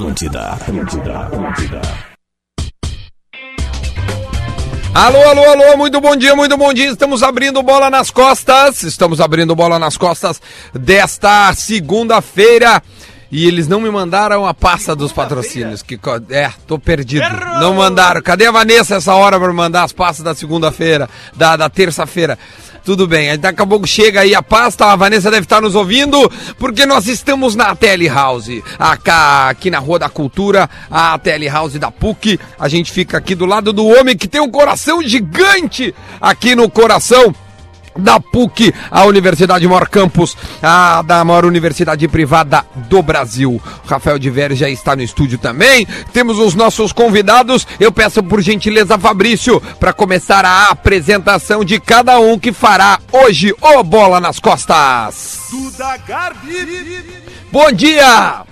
Atlântida, Atlântida, Atlântida. Alô, alô, alô, muito bom dia, muito bom dia. Estamos abrindo bola nas costas. Estamos abrindo bola nas costas desta segunda-feira. E eles não me mandaram a pasta dos patrocínios. Que, co- é, tô perdido. Não mandaram. Cadê a Vanessa essa hora para mandar as pastas da segunda-feira, da, da terça-feira? Tudo bem, daqui a pouco chega aí a pasta, a Vanessa deve estar nos ouvindo, porque nós estamos na Telehouse, aqui na Rua da Cultura, a Telehouse da PUC. A gente fica aqui do lado do homem que tem um coração gigante aqui no coração da PUC, a Universidade Maior Campus, a da maior universidade privada do Brasil. Rafael de Veres já está no estúdio também. Temos os nossos convidados. Eu peço por gentileza, Fabrício, para começar a apresentação de cada um que fará hoje o Bola nas Costas. Duda Garbi, Bom dia!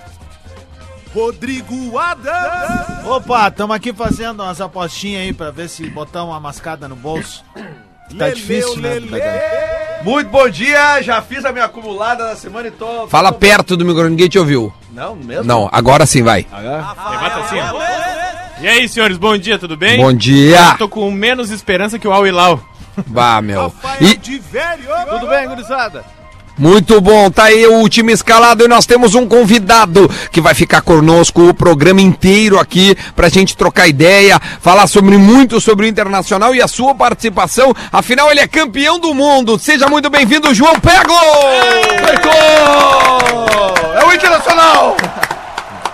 Rodrigo Adams, Opa, estamos aqui fazendo umas apostinhas aí pra ver se botar uma mascada no bolso. Tá Leleu, difícil, né? Muito bom dia, já fiz a minha acumulada da semana e tô. Fala tô- perto do microfone, ninguém te ouviu. Não, mesmo? Não, agora sim vai. Levanta assim, ó. E aí, senhores, bom dia, tudo bem? Bom dia! Tô com menos esperança que o Al Hilal. Bah, meu. Rafael E, de Velho, Tudo bem, gurizada? Muito bom, tá aí o time escalado e nós temos um convidado que vai ficar conosco o programa inteiro aqui pra gente trocar ideia, falar sobre muito sobre o Internacional e a sua participação. Afinal, ele é campeão do mundo. Seja muito bem-vindo, João Pego! É o Internacional!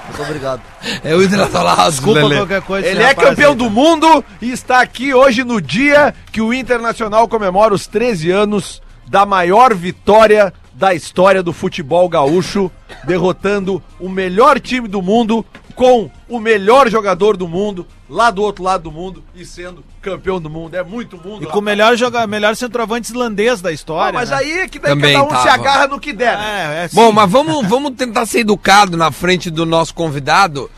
Muito obrigado. É o Internacional. Desculpa Lelê. qualquer coisa. Ele é campeão aí, do mundo e está aqui hoje no dia que o Internacional comemora os 13 anos da maior vitória da história do futebol gaúcho, derrotando o melhor time do mundo com o melhor jogador do mundo, lá do outro lado do mundo e sendo campeão do mundo. É muito mundo. E com o melhor, joga... melhor centroavante islandês da história. Ah, mas né? aí é que daí Também cada um se tava. agarra no que der. né? É, é Bom, mas vamos, vamos tentar ser educado na frente do nosso convidado.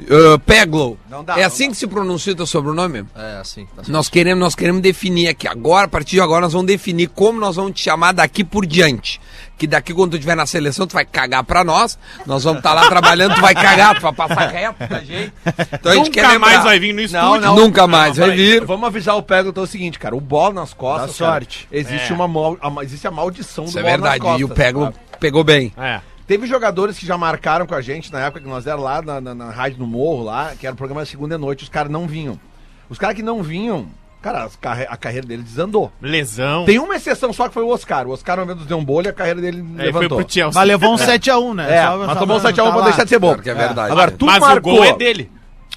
Uh, Peglo. Não dá, é não assim que se pronuncia o teu sobrenome? É, assim. Tá certo. Nós queremos, nós queremos definir aqui. Agora, a partir de agora, nós vamos definir como nós vamos te chamar daqui por diante. Que daqui, quando tu estiver na seleção, tu vai cagar pra nós. Nós vamos estar lá trabalhando, tu vai cagar, tu vai passar reto da gente. Então a gente quer Nunca lembrar. mais vai vir no estúdio. não. Nunca mais vai Peraí, vir. Vamos avisar o Pego então é o seguinte, cara. O bola nas costas. Dá cara, sorte. existe, É. uma mal, a, existe a maldição Isso do é bola verdade. nas costas. e o Peglo pegou bem. É. Teve jogadores que já marcaram com a gente na época que nós era lá na, na, na Rádio no Morro, lá, que era o programa da segunda noite, os caras não vinham. Os caras que não vinham, cara, carre- a carreira dele desandou. Lesão. Tem uma exceção só que foi o Oscar. O Oscar, uma vez deu um bolho e a carreira dele foi levantou. pro Chelsea. Mas levou um 7x1, né? É, Só- mas só tomou um pra 7x1 tá pra lá. deixar de ser bom. Claro que é verdade. Agora, tu Mas marcou, o gol é dele.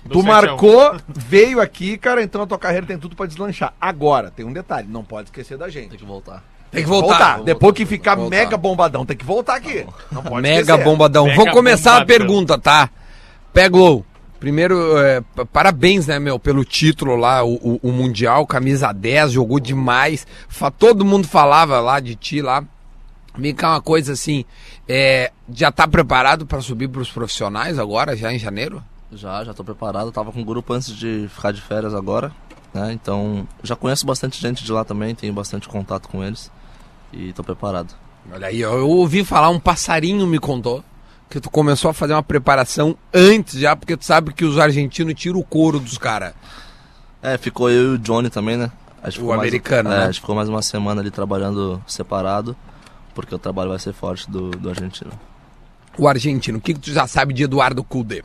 Do Tu 7 a 1. marcou, veio aqui, cara, então a tua carreira tem tudo pra deslanchar. Agora, tem um detalhe, não pode esquecer da gente. Tem que voltar. Tem que voltar. Depois que ficar Voltar. mega bombadão, tem que voltar aqui. Não pode Mega esquecer. bombadão. Mega Vou começar a bombadão. pergunta, tá? Peglo. Primeiro, é, parabéns, né, meu, pelo título lá, o, o- o Mundial, camisa 10, jogou demais. Fa- todo mundo falava lá de ti lá. Vem cá uma coisa assim, é, já tá preparado pra subir pros profissionais agora, já em janeiro? Já, já tô preparado. Tava com o grupo antes de ficar de férias agora. Né? Então, já conheço bastante gente de lá também, tenho bastante contato com eles. E tô preparado. Olha aí, eu, ouvi falar, um passarinho me contou que tu começou a fazer uma preparação antes já, porque tu sabe que os argentinos tiram o couro dos caras. É, ficou eu e o Johnny também, né? O ficou mais- americano, é, né? A gente ficou mais uma semana ali trabalhando separado. Porque o trabalho vai ser forte do, do argentino. O argentino, o que, que tu já sabe de Eduardo Culde?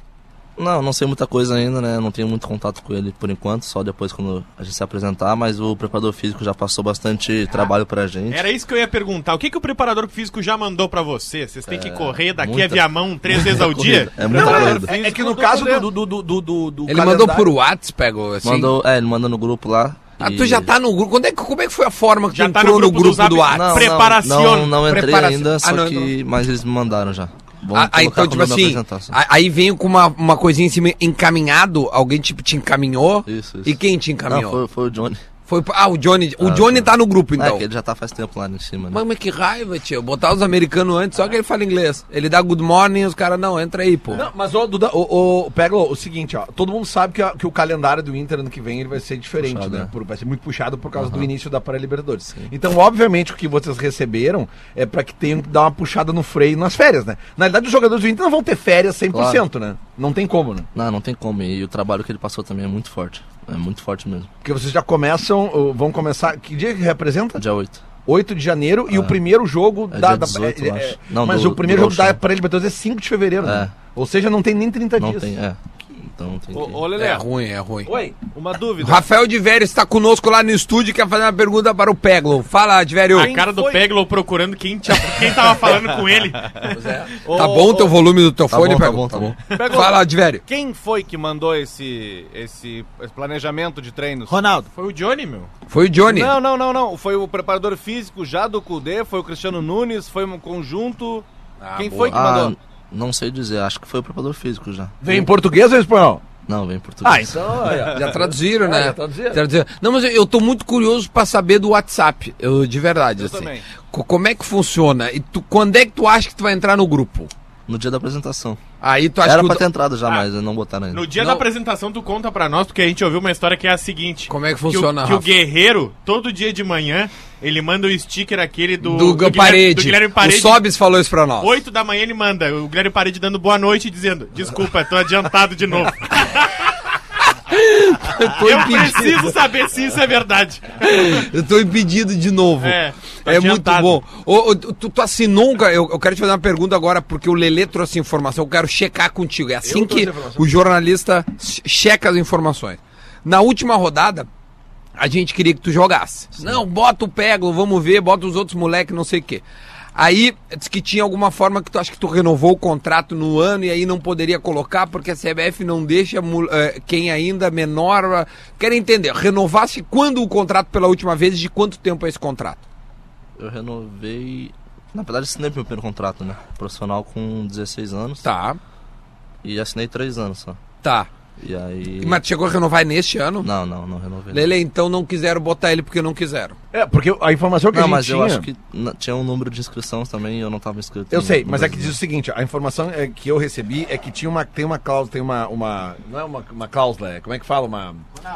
Não, não sei muita coisa ainda, né? Não tenho muito contato com ele por enquanto, só depois quando a gente se apresentar, mas o preparador físico já passou bastante trabalho pra gente. Era isso que eu ia perguntar. O que, que o preparador físico já mandou pra você? Vocês têm que correr daqui muita- a Viamão três vezes ao dia? Corrida, É muita corrida. É, é que no caso do, do, do, do, do, do Ele mandou por WhatsApp, pegou assim? Mandou, é, ele manda no grupo lá. Ah, tu já tá no grupo. Quando é, que- como é que foi a forma que Já tu tá entrou no no grupo grupo, do do WhatsApp? Não, Preparação. Não, não, não entrei Preparação. ainda, Ah, só não que. Mas eles me mandaram já. Vamos Ah, ah, então, tipo assim, aí veio com uma, uma coisinha em cima, encaminhado, alguém tipo te encaminhou? Isso, isso. E quem te encaminhou? Não, foi, foi o Johnny. Foi, ah, o Johnny. O Ah, Johnny sim. tá no grupo, É, então. que ele já tá faz tempo lá em cima, né? Mas, mas que raiva, tio. Botar os americanos antes, só que ele fala inglês. Ele dá good morning e os caras, não, entra aí, pô. Não, mas, ô, Duda, o, o, pega o, o seguinte, ó. Todo mundo sabe que, a- que o calendário do Inter ano que vem ele vai ser diferente, Puxado, né? né? Por- vai ser muito puxado por causa do início da Pré-Libertadores. Então, obviamente, o que vocês receberam é pra que tenham que dar uma puxada no freio nas férias, né? Na verdade, os jogadores do Inter não vão ter férias 100%, né? Não tem como, né? Não, não tem como. E o trabalho que ele passou também é muito forte. É muito forte mesmo. Porque vocês já começam, vão começar. Que dia que representa? Dia 8. 8 de janeiro e o primeiro jogo É da. dia da- 18, eu é-. Não, mas do- o primeiro jogo da Gauchão. Pré-Libertadores é 5 de fevereiro, né? É. Ou seja, não tem nem 30 Não dias. tem, é. Então tem que... Ô, ô Lelé, É ruim, é ruim. Oi. uma O dúvida. Rafael de Vério está conosco lá no estúdio e quer fazer uma pergunta para o Peglo. Fala, de Vério. A cara do foi? Peglo procurando quem, tinha, quem tava falando com ele. Ô, Tá bom o teu volume do teu Tá fone, bom, tá Peglo? bom, tá bom. Peglo, Fala, de Vério. Quem foi que mandou esse, esse, esse planejamento de treinos? Ronaldo. Foi o Johnny, meu. Foi o Johnny. Não, não, não, não. Foi o preparador físico já do Cudê, foi o Cristiano Nunes, foi um conjunto. Quem boa. foi que Ah, mandou? Não sei dizer. Acho que foi o preparador físico já. Vem em português ou em espanhol? Não, vem em português. Ah, então. olha. Já traduziram, né? já traduziram. Traduziram. Não, mas eu, tô muito curioso pra saber do WhatsApp, eu, de verdade, Eu assim. também. Co- Como é que funciona? E tu, quando é que tu acha que tu vai entrar no grupo? No dia da apresentação. Aí tu acha Era que pra o- ter entrado já, mas não botaram ainda. No dia Não. da apresentação, tu conta pra nós, porque a gente ouviu uma história que é a seguinte. Como é que Que o, funciona, que o? Guerreiro, todo dia de manhã, ele manda o sticker aquele do... do, Guilherme- Parede. do Guilherme Parede. O Sobis falou isso pra nós. 8 da manhã ele manda, o Guilherme Parede dando boa noite e dizendo, desculpa, tô adiantado de novo. Eu impedido. preciso saber se isso é verdade. Eu tô impedido de novo. É, É muito bom. Ô, ô, tu, tu assinou um. Eu, eu quero te fazer uma pergunta agora, porque o Lelê trouxe informação. Eu quero checar contigo. É assim que o jornalista che- checa as informações. Na última rodada, a gente queria que tu jogasse. Não, bota o Pego, vamos ver, bota os outros moleques, não sei o quê. Aí, diz que tinha alguma forma que tu acha que tu renovou o contrato no ano e aí não poderia colocar porque a CBF não deixa eh, quem ainda menor. eh, Quero entender, renovasse quando o contrato pela última vez e de quanto tempo é esse contrato? Eu renovei. Na verdade, assinei meu primeiro contrato, né? Profissional com 16 anos. Tá, E assinei 3 anos só. tá. E aí. Mas chegou a renovar neste ano? Não, não, não renovei. Lele, então não quiseram botar ele porque não quiseram. É, porque a informação que a Não, gente mas tinha... eu acho que tinha um número de inscrições também e eu não tava inscrito. Eu sei, mas é que diz o seguinte, a informação é, que eu recebi é que tinha uma, tem uma cláusula, tem uma, uma não é uma, uma cláusula, é, como é que fala? Uma,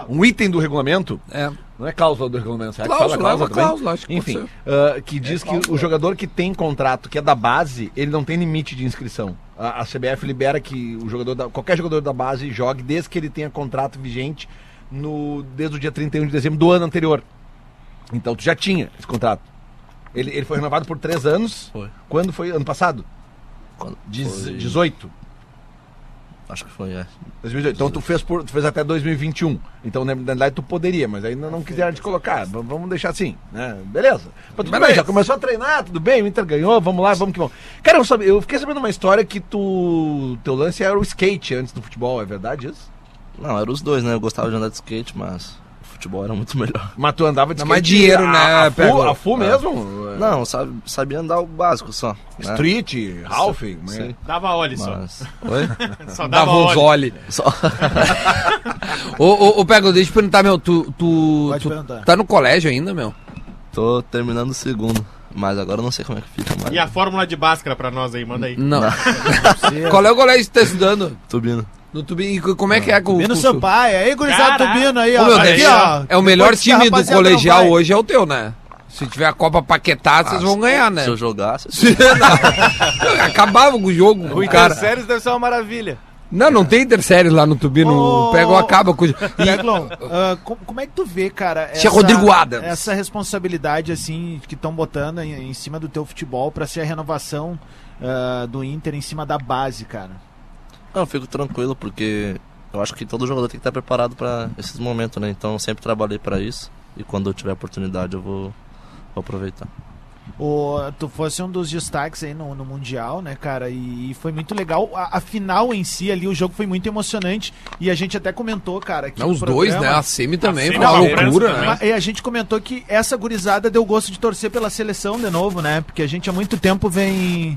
um item do regulamento, É. não é cláusula do regulamento, será Cláusula, que fala é uma também? cláusula, acho que Enfim, ah, que diz que o jogador que tem contrato, que é da base, ele não tem limite de inscrição. A, a CBF libera que o jogador da, qualquer jogador da base jogue desde que ele tenha contrato vigente no, desde o dia 31 de dezembro do ano anterior. Então tu já tinha esse contrato. Ele, ele foi renovado por três anos. Foi. Quando foi? Ano passado? Quando- Diz, foi- 18. Acho que foi, é. 2018. Então tu fez, por, tu fez até 2021. Então, na verdade, tu poderia, mas ainda não quiseram te colocar. V- Vamos deixar assim, né? Beleza. Mas tudo Beleza. bem, já começou a treinar, tudo bem, o Inter ganhou, vamos lá, vamos que vamos. Cara, eu, sabe, eu fiquei sabendo uma história que tu. Teu lance era o skate antes do futebol, é verdade isso? Não, eram os dois, né? Eu gostava de andar de skate, mas futebol era muito melhor. Mas tu andava de skate. mais dinheiro, a, né, A, full, Pego? a full É. mesmo? Não, sabe, sabia andar o básico só. né? Street, Ralph, mas- Sim, Dava óleo só. mas. Oi? Só dava Dava os óleo. olhos. Só. Ô, ô, ô, Pego, deixa eu te perguntar, meu. Tu, tu, Pode tu perguntar. tá no colégio ainda, meu? Tô terminando o segundo. Mas agora eu não sei como é que fica mais. E a fórmula de Bhaskara pra nós aí, manda aí. Não. Qual é o colégio que tu tá estudando? Turbino. No Tubinho. E como é que é com o Bino curso? Sampaio, aí, gurizada. Tubino aí, Ô, ó. meu, Aqui, deve- ó. É o melhor Depois que a time do rapaziada não colegial vai. hoje é o teu, né? Se tiver a Copa Paquetá, vocês vão ganhar, né? Se eu jogasse. Não, Acabava com o jogo, O cara. Interséries deve ser uma maravilha. Não, não tem intersérie lá no Tubino. Ô, O Pego acaba com o. E- Peglon, ah, co- como é que tu vê, cara, Tia Rodrigo Adams. essa responsabilidade, assim, que estão botando em, em cima do teu futebol pra ser a renovação ah, do Inter em cima da base, cara? Não, eu fico tranquilo porque eu acho que todo jogador tem que estar preparado para esses momentos, né? Então eu sempre trabalhei para isso e quando eu tiver oportunidade eu vou, vou aproveitar. O, tu fosse um dos destaques aí no, no Mundial, né, cara? E, e foi muito legal. A, a final em si ali, o jogo foi muito emocionante. E a gente até comentou, cara. Que Não, os dois, né? A Semi também Semi foi uma loucura, né? E a gente comentou que essa gurizada deu gosto de torcer pela seleção de novo, né? Porque a gente há muito tempo vem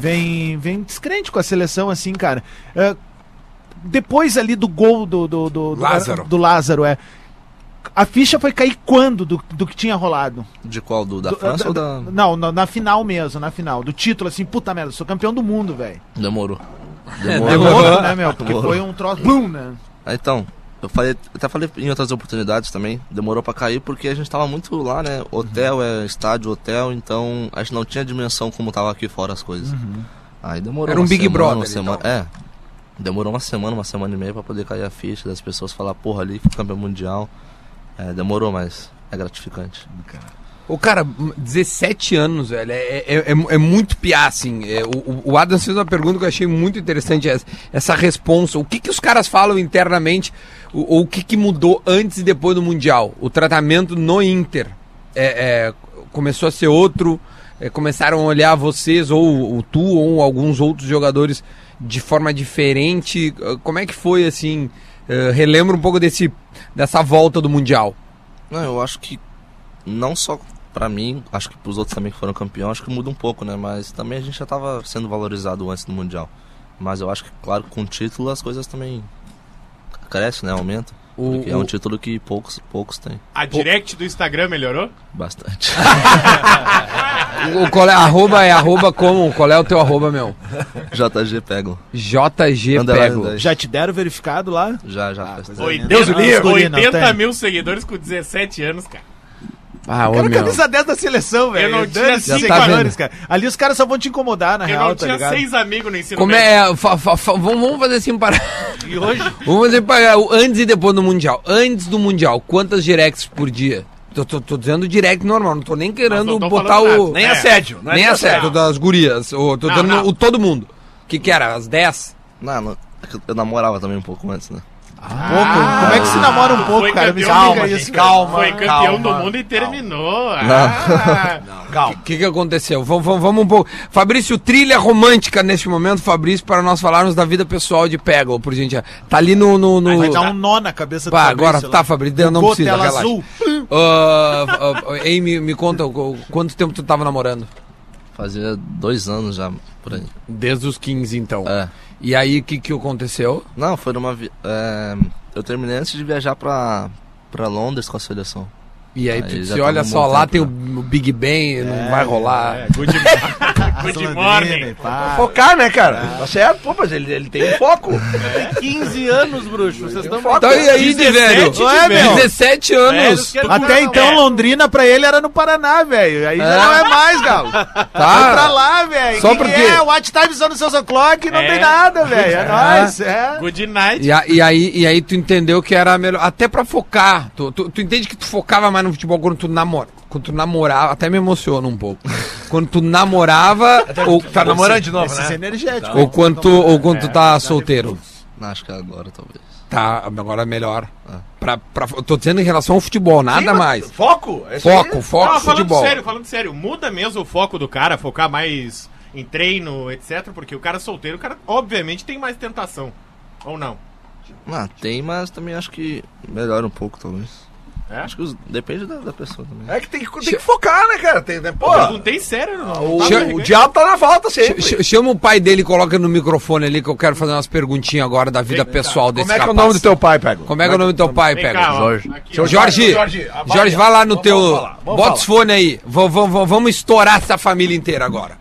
vem vem descrente com a seleção, assim, cara. É, depois ali do gol do, do, do, do Lázaro. do Lázaro, é. A ficha foi cair quando do, do que tinha rolado? De qual? Do, da Do- França da- ou da. Não, na, na final mesmo, na final. Do título, assim, puta merda, sou campeão do mundo, velho. Demorou. Louco, né, meu? Porque Demorou. foi um troço. Blum, né? Ah, Então, eu falei, até falei em outras oportunidades também, demorou pra cair porque a gente tava muito lá, né? Hotel é estádio, hotel, então a gente não tinha dimensão como tava aqui fora as coisas. Aí demorou Era um uma Big semana, Brother, uma semana, É. Demorou uma semana, uma semana e meia pra poder cair a ficha, das pessoas falar, porra, ali, campeão mundial. É, demorou, mas é gratificante. Ô, cara, 17 anos, velho, é, é, é, é muito piá, assim. É, o, o Adam fez uma pergunta que eu achei muito interessante, essa, essa. O que, que os caras falam internamente, ou o que, que mudou antes e depois do Mundial? O tratamento no Inter é, é, começou a ser outro, é, começaram a olhar vocês, ou o tu, ou alguns outros jogadores de forma diferente. Como é que foi, assim? É, relembra um pouco desse, dessa volta do Mundial. Não, eu acho que não só pra mim, acho que pros outros também que foram campeões, acho que muda um pouco, né? Mas também a gente já tava sendo valorizado antes do Mundial. Mas eu acho que, claro, com o título as coisas também crescem, né? Aumentam. O- é um o- título que poucos, poucos têm. A direct do Instagram melhorou? Bastante. O, qual é, arroba é arroba como? Qual é o teu arroba, meu? JG pegam. JG Pego. 10. Já te deram verificado lá? Já, já. 80, Deus livre. 80 Não tem. mil seguidores com 17 anos, cara. Ah, Cara, meu. camisa 10 da seleção, velho. Eu não tinha cinco seguidores, anos. cara. Ali os caras só vão te incomodar, na Eu real, não tá tinha ligado? seis amigos no ensino Como médio. é. fa- fa- fa- vamos fazer assim para. E hoje? Vamos fazer para o antes e depois do Mundial. Antes do Mundial, quantas directs por dia? Tô, tô- tô dizendo direct normal, não tô nem querendo não tô botar o. nada. Nem É. assédio. não é Nem assédio. acerto das gurias. Ô, tô Não, dando não. o todo mundo. O que que era? As 10? Não, não, eu namorava também um pouco antes, né? Pouco. Como é que se namora um pouco, cara? Me calma, isso, calma. Foi campeão calma, do mundo e calma. terminou. Ah. Calma. O que, que aconteceu? Vamos, vamos, vamos um pouco. Fabrício, trilha romântica neste momento, Fabrício, para nós falarmos da vida pessoal de Pego, por gente. Tá ali no. no, no... Vai dar um nó na cabeça Pá, Fabrício agora lá. tá, Fabrício, não Bugou precisa, tela relaxa. azul. Ah, ah, Ei, me, me conta, quanto tempo tu tava namorando? Fazia dois anos já por aí. Desde os 15, então. É. E aí, o que, que aconteceu? Não, foi numa. Vi... é, Eu terminei antes de viajar pra Londres com a seleção. E aí, Aí tu já disse, tava olha só, lá tem o, né? o Big Ben, não vai rolar. É, good, good morning. Focar, né, cara? Tá certo? Pô, mas ele, ele tem um foco. 15 anos, bruxo. Vocês estão Então, e aí, de 17 velho? de Ué, meu. 17 anos. Velho, Até então, É. Londrina pra ele era no Paraná, velho. Aí já não é mais, Galo. Vai pra Tá? lá, velho. Só Que porque- que É, watch time só no seus o'clock não É. tem nada, velho. É nóis, é. Good night. E, a- e aí, e aí tu entendeu que era melhor. Até pra focar. Tu, tu, tu entende que tu focava mais no futebol quando tu namora. Quando tu namorava, até me emociona um pouco. Quando tu namorava. ou, Tá namorando de novo, né? energéticos. ou quando tu, ou quando tu tá solteiro. Não, acho que é agora, talvez. Tá, agora é melhor. Pra, pra, eu tô dizendo em relação ao futebol, nada Sim, mais. Foco? é isso aí. Foco, foco, Não, falando futebol. sério, falando sério, muda mesmo o foco do cara, focar mais em treino, etc. Porque o cara solteiro, o cara obviamente tem mais tentação. Ou não? Ah, tem, mas também acho que melhora um pouco, talvez. É? Acho que os- depende da, da pessoa também. É que tem que, tem que focar, né, cara? Tem, né? Pô, Perguntei sério, não. o, Tá o diabo tá na volta sempre. Ch- Chama o pai dele e coloca no microfone ali que eu quero fazer umas perguntinhas agora da vida pessoal desse Como é que é o nome do teu pai, Pego? Como é que é o nome do teu pai, Vem ó. Jorge. Jorge, Jorge, Jorge, vai lá no Vamos teu. falar, vamos Bota os falar. fones aí. Vamos, vamos, vamos estourar essa família inteira agora.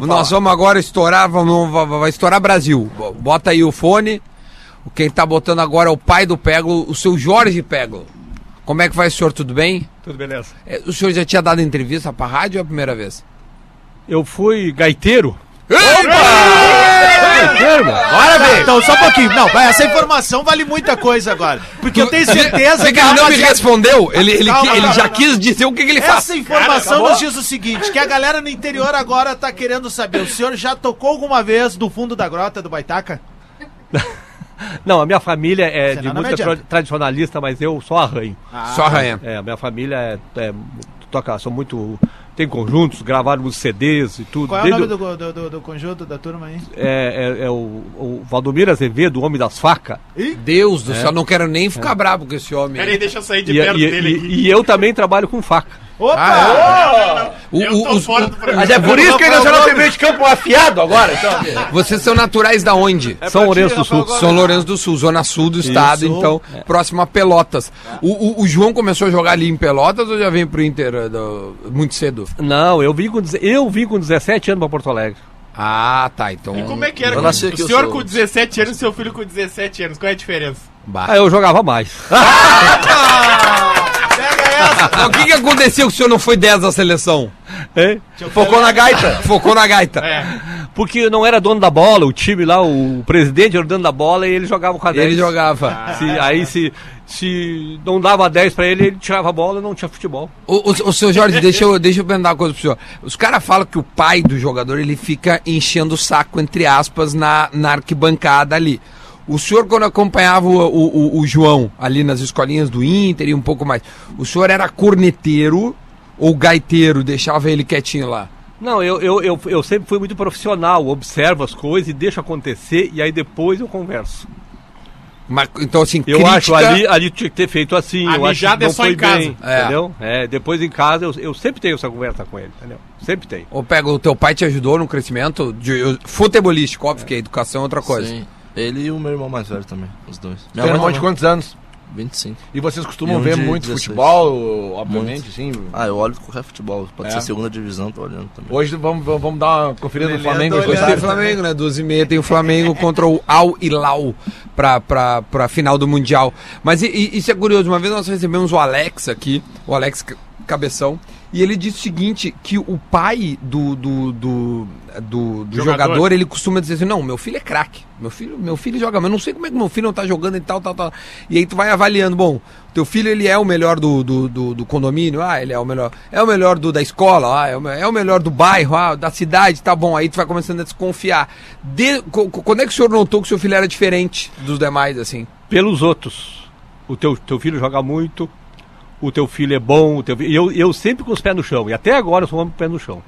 Nós vamos agora estourar, vamos, vai, vai estourar Brasil. Bo- Bota aí o fone. Quem tá botando agora é o pai do Pego, o seu Jorge Pego. Como é que vai, senhor? Tudo bem? Tudo beleza. É, O senhor já tinha dado entrevista pra rádio ou é a primeira vez? Eu fui gaiteiro. Bora ver. Então, só um pouquinho. Não, vai, essa informação vale muita coisa agora. Porque eu tenho certeza Você que ele não me respondeu, ele, ele, Calma, ele calma, já quis dizer o que, que ele faz. Essa informação nos diz o seguinte: que a galera no interior agora tá querendo saber. O senhor já tocou alguma vez do fundo da grota do Baitaca? Não, a minha família é Senão de música tra- tradicionalista, mas eu só arranho. Só arranha. É, a minha família é, é, toca, são muito. Tem conjuntos, gravaram os CDs e tudo. Qual é o Desde nome o- do, do, do- do conjunto da turma aí? É, é- é o, o Valdomiro Azevedo, o homem das facas. Deus do céu, não quero nem ficar bravo com esse homem. Peraí, deixa eu sair de E, perto e- dele e- e eu também trabalho com faca. Opa! O- tô os- fora do programa. Mas é por isso que o Internacional tem meio de campo afiado agora, então. Vocês são naturais da onde? São Lourenço do Sul. São Lourenço do Sul, zona sul do estado, então, próximo a Pelotas. O, o- o João começou a jogar ali em Pelotas ou já veio pro Inter eh, do- muito cedo? Não, eu vim com, eu vim com 17 anos pra Porto Alegre. Ah, tá, então... E como é que era? Aqui, o senhor sou- com 17 anos e seu filho com 17 anos. Qual é a diferença? Bah. Aí eu jogava mais. Mas o que, que aconteceu que o senhor não foi 10 da seleção? hein? Focou na gaita. Focou na gaita. É. Porque não era dono da bola, o time lá, o presidente era o dono da bola e ele jogava com a 10. Ele jogava. Se- aí se, se não dava 10 pra ele, ele tirava a bola e não tinha futebol. O, o, o seu Jorge, deixa eu, deixa eu perguntar uma coisa pro senhor. Os caras falam que o pai do jogador ele fica enchendo o saco, entre aspas, na, na arquibancada ali. O senhor, quando acompanhava o, o, o- o João ali nas escolinhas do Inter e um pouco mais, o senhor era corneteiro ou gaiteiro, deixava ele quietinho lá? Não, eu, eu, eu, eu sempre fui muito profissional, observo as coisas e deixo acontecer e aí depois eu converso. Mas, então, assim, Eu crítica- acho ali, ali tinha que ter feito assim. A eu acho que é não só foi em casa. bem, É. Entendeu? É, depois em casa eu, eu sempre tenho essa conversa com ele, entendeu? Sempre tenho. Ou pega, o teu pai te ajudou no crescimento de, futebolístico, óbvio que a educação é outra coisa. Sim. Ele e o meu irmão mais velho também, os dois. Meu irmão de também, quantos anos? 25. E vocês costumam E um ver de muito 16. futebol, obviamente, sim. Ah, eu olho qualquer futebol. Pode É? ser segunda divisão, tô olhando também. Hoje vamos, vamos vamos dar uma conferida no Flamengo. Hoje tem tem Flamengo, né? 12 e meia tem o Flamengo contra o Al Hilal pra, pra, pra final do Mundial. Mas e- e- isso é curioso, uma vez nós recebemos o Alex aqui, o Alex Cabeção, e ele disse o seguinte, que o pai do, do, do, do- do Jogador. jogador. ele costuma dizer assim, não, meu filho é craque, meu filho, meu filho joga, mas eu não sei como é que meu filho não tá jogando e tal, tal, tal. E aí tu vai avaliando, bom, teu filho ele é o melhor do, do, do, do condomínio, ah, ele é o melhor, é o melhor do, da escola, ah, é o, é o melhor do bairro, ah, da cidade, tá bom, aí tu vai começando a desconfiar. De, quando é que o senhor notou que o seu filho era diferente dos demais, assim? Pelos outros. O teu, teu filho joga muito, o teu filho é bom, o teu eu, eu sempre com os pés no chão, e até agora eu sou um homem com os pés no chão.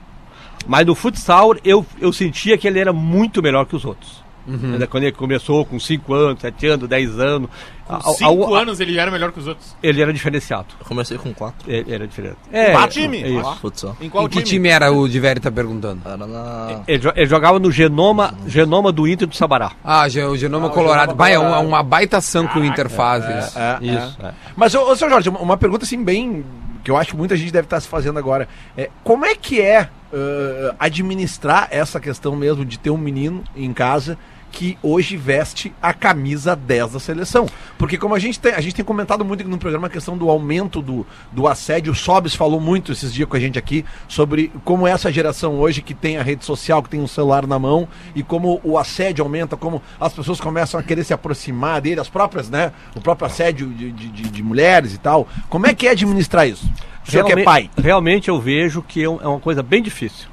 Mas no futsal eu, eu sentia que ele era muito melhor que os outros. Uhum. Ainda Quando ele começou com 5 anos, 7 anos, 10 anos. a- a- 5 a- anos ele era melhor que os outros. Ele era diferenciado. Eu comecei com quatro. Ele era diferente. É, Quatro time? é isso. Futsal. Em qual em que time? time? era o Diveri tá perguntando? Era na. Ele, ele jogava no genoma, genoma do Inter do Sabará. Ah, o Genoma Colorado. Bah, é uma, uma baita ação que o Inter faz. isso. É, Isso. é. Mas, ô, ô, seu Jorge, uma, uma pergunta assim bem. que eu acho que muita gente deve estar se fazendo agora. É, como é que é ãh, administrar essa questão mesmo de ter um menino em casa que hoje veste a camisa 10 da seleção? Porque como a gente tem, a gente tem comentado muito no programa a questão do aumento do, do assédio, o Sobes falou muito esses dias com a gente aqui sobre como essa geração hoje que tem a rede social, que tem um celular na mão e como o assédio aumenta, como as pessoas começam a querer se aproximar dele, as próprias, né? O próprio assédio de, de, de- de mulheres e tal. Como é que é administrar isso? O senhor que é pai. Realmente eu vejo que é é uma coisa bem difícil.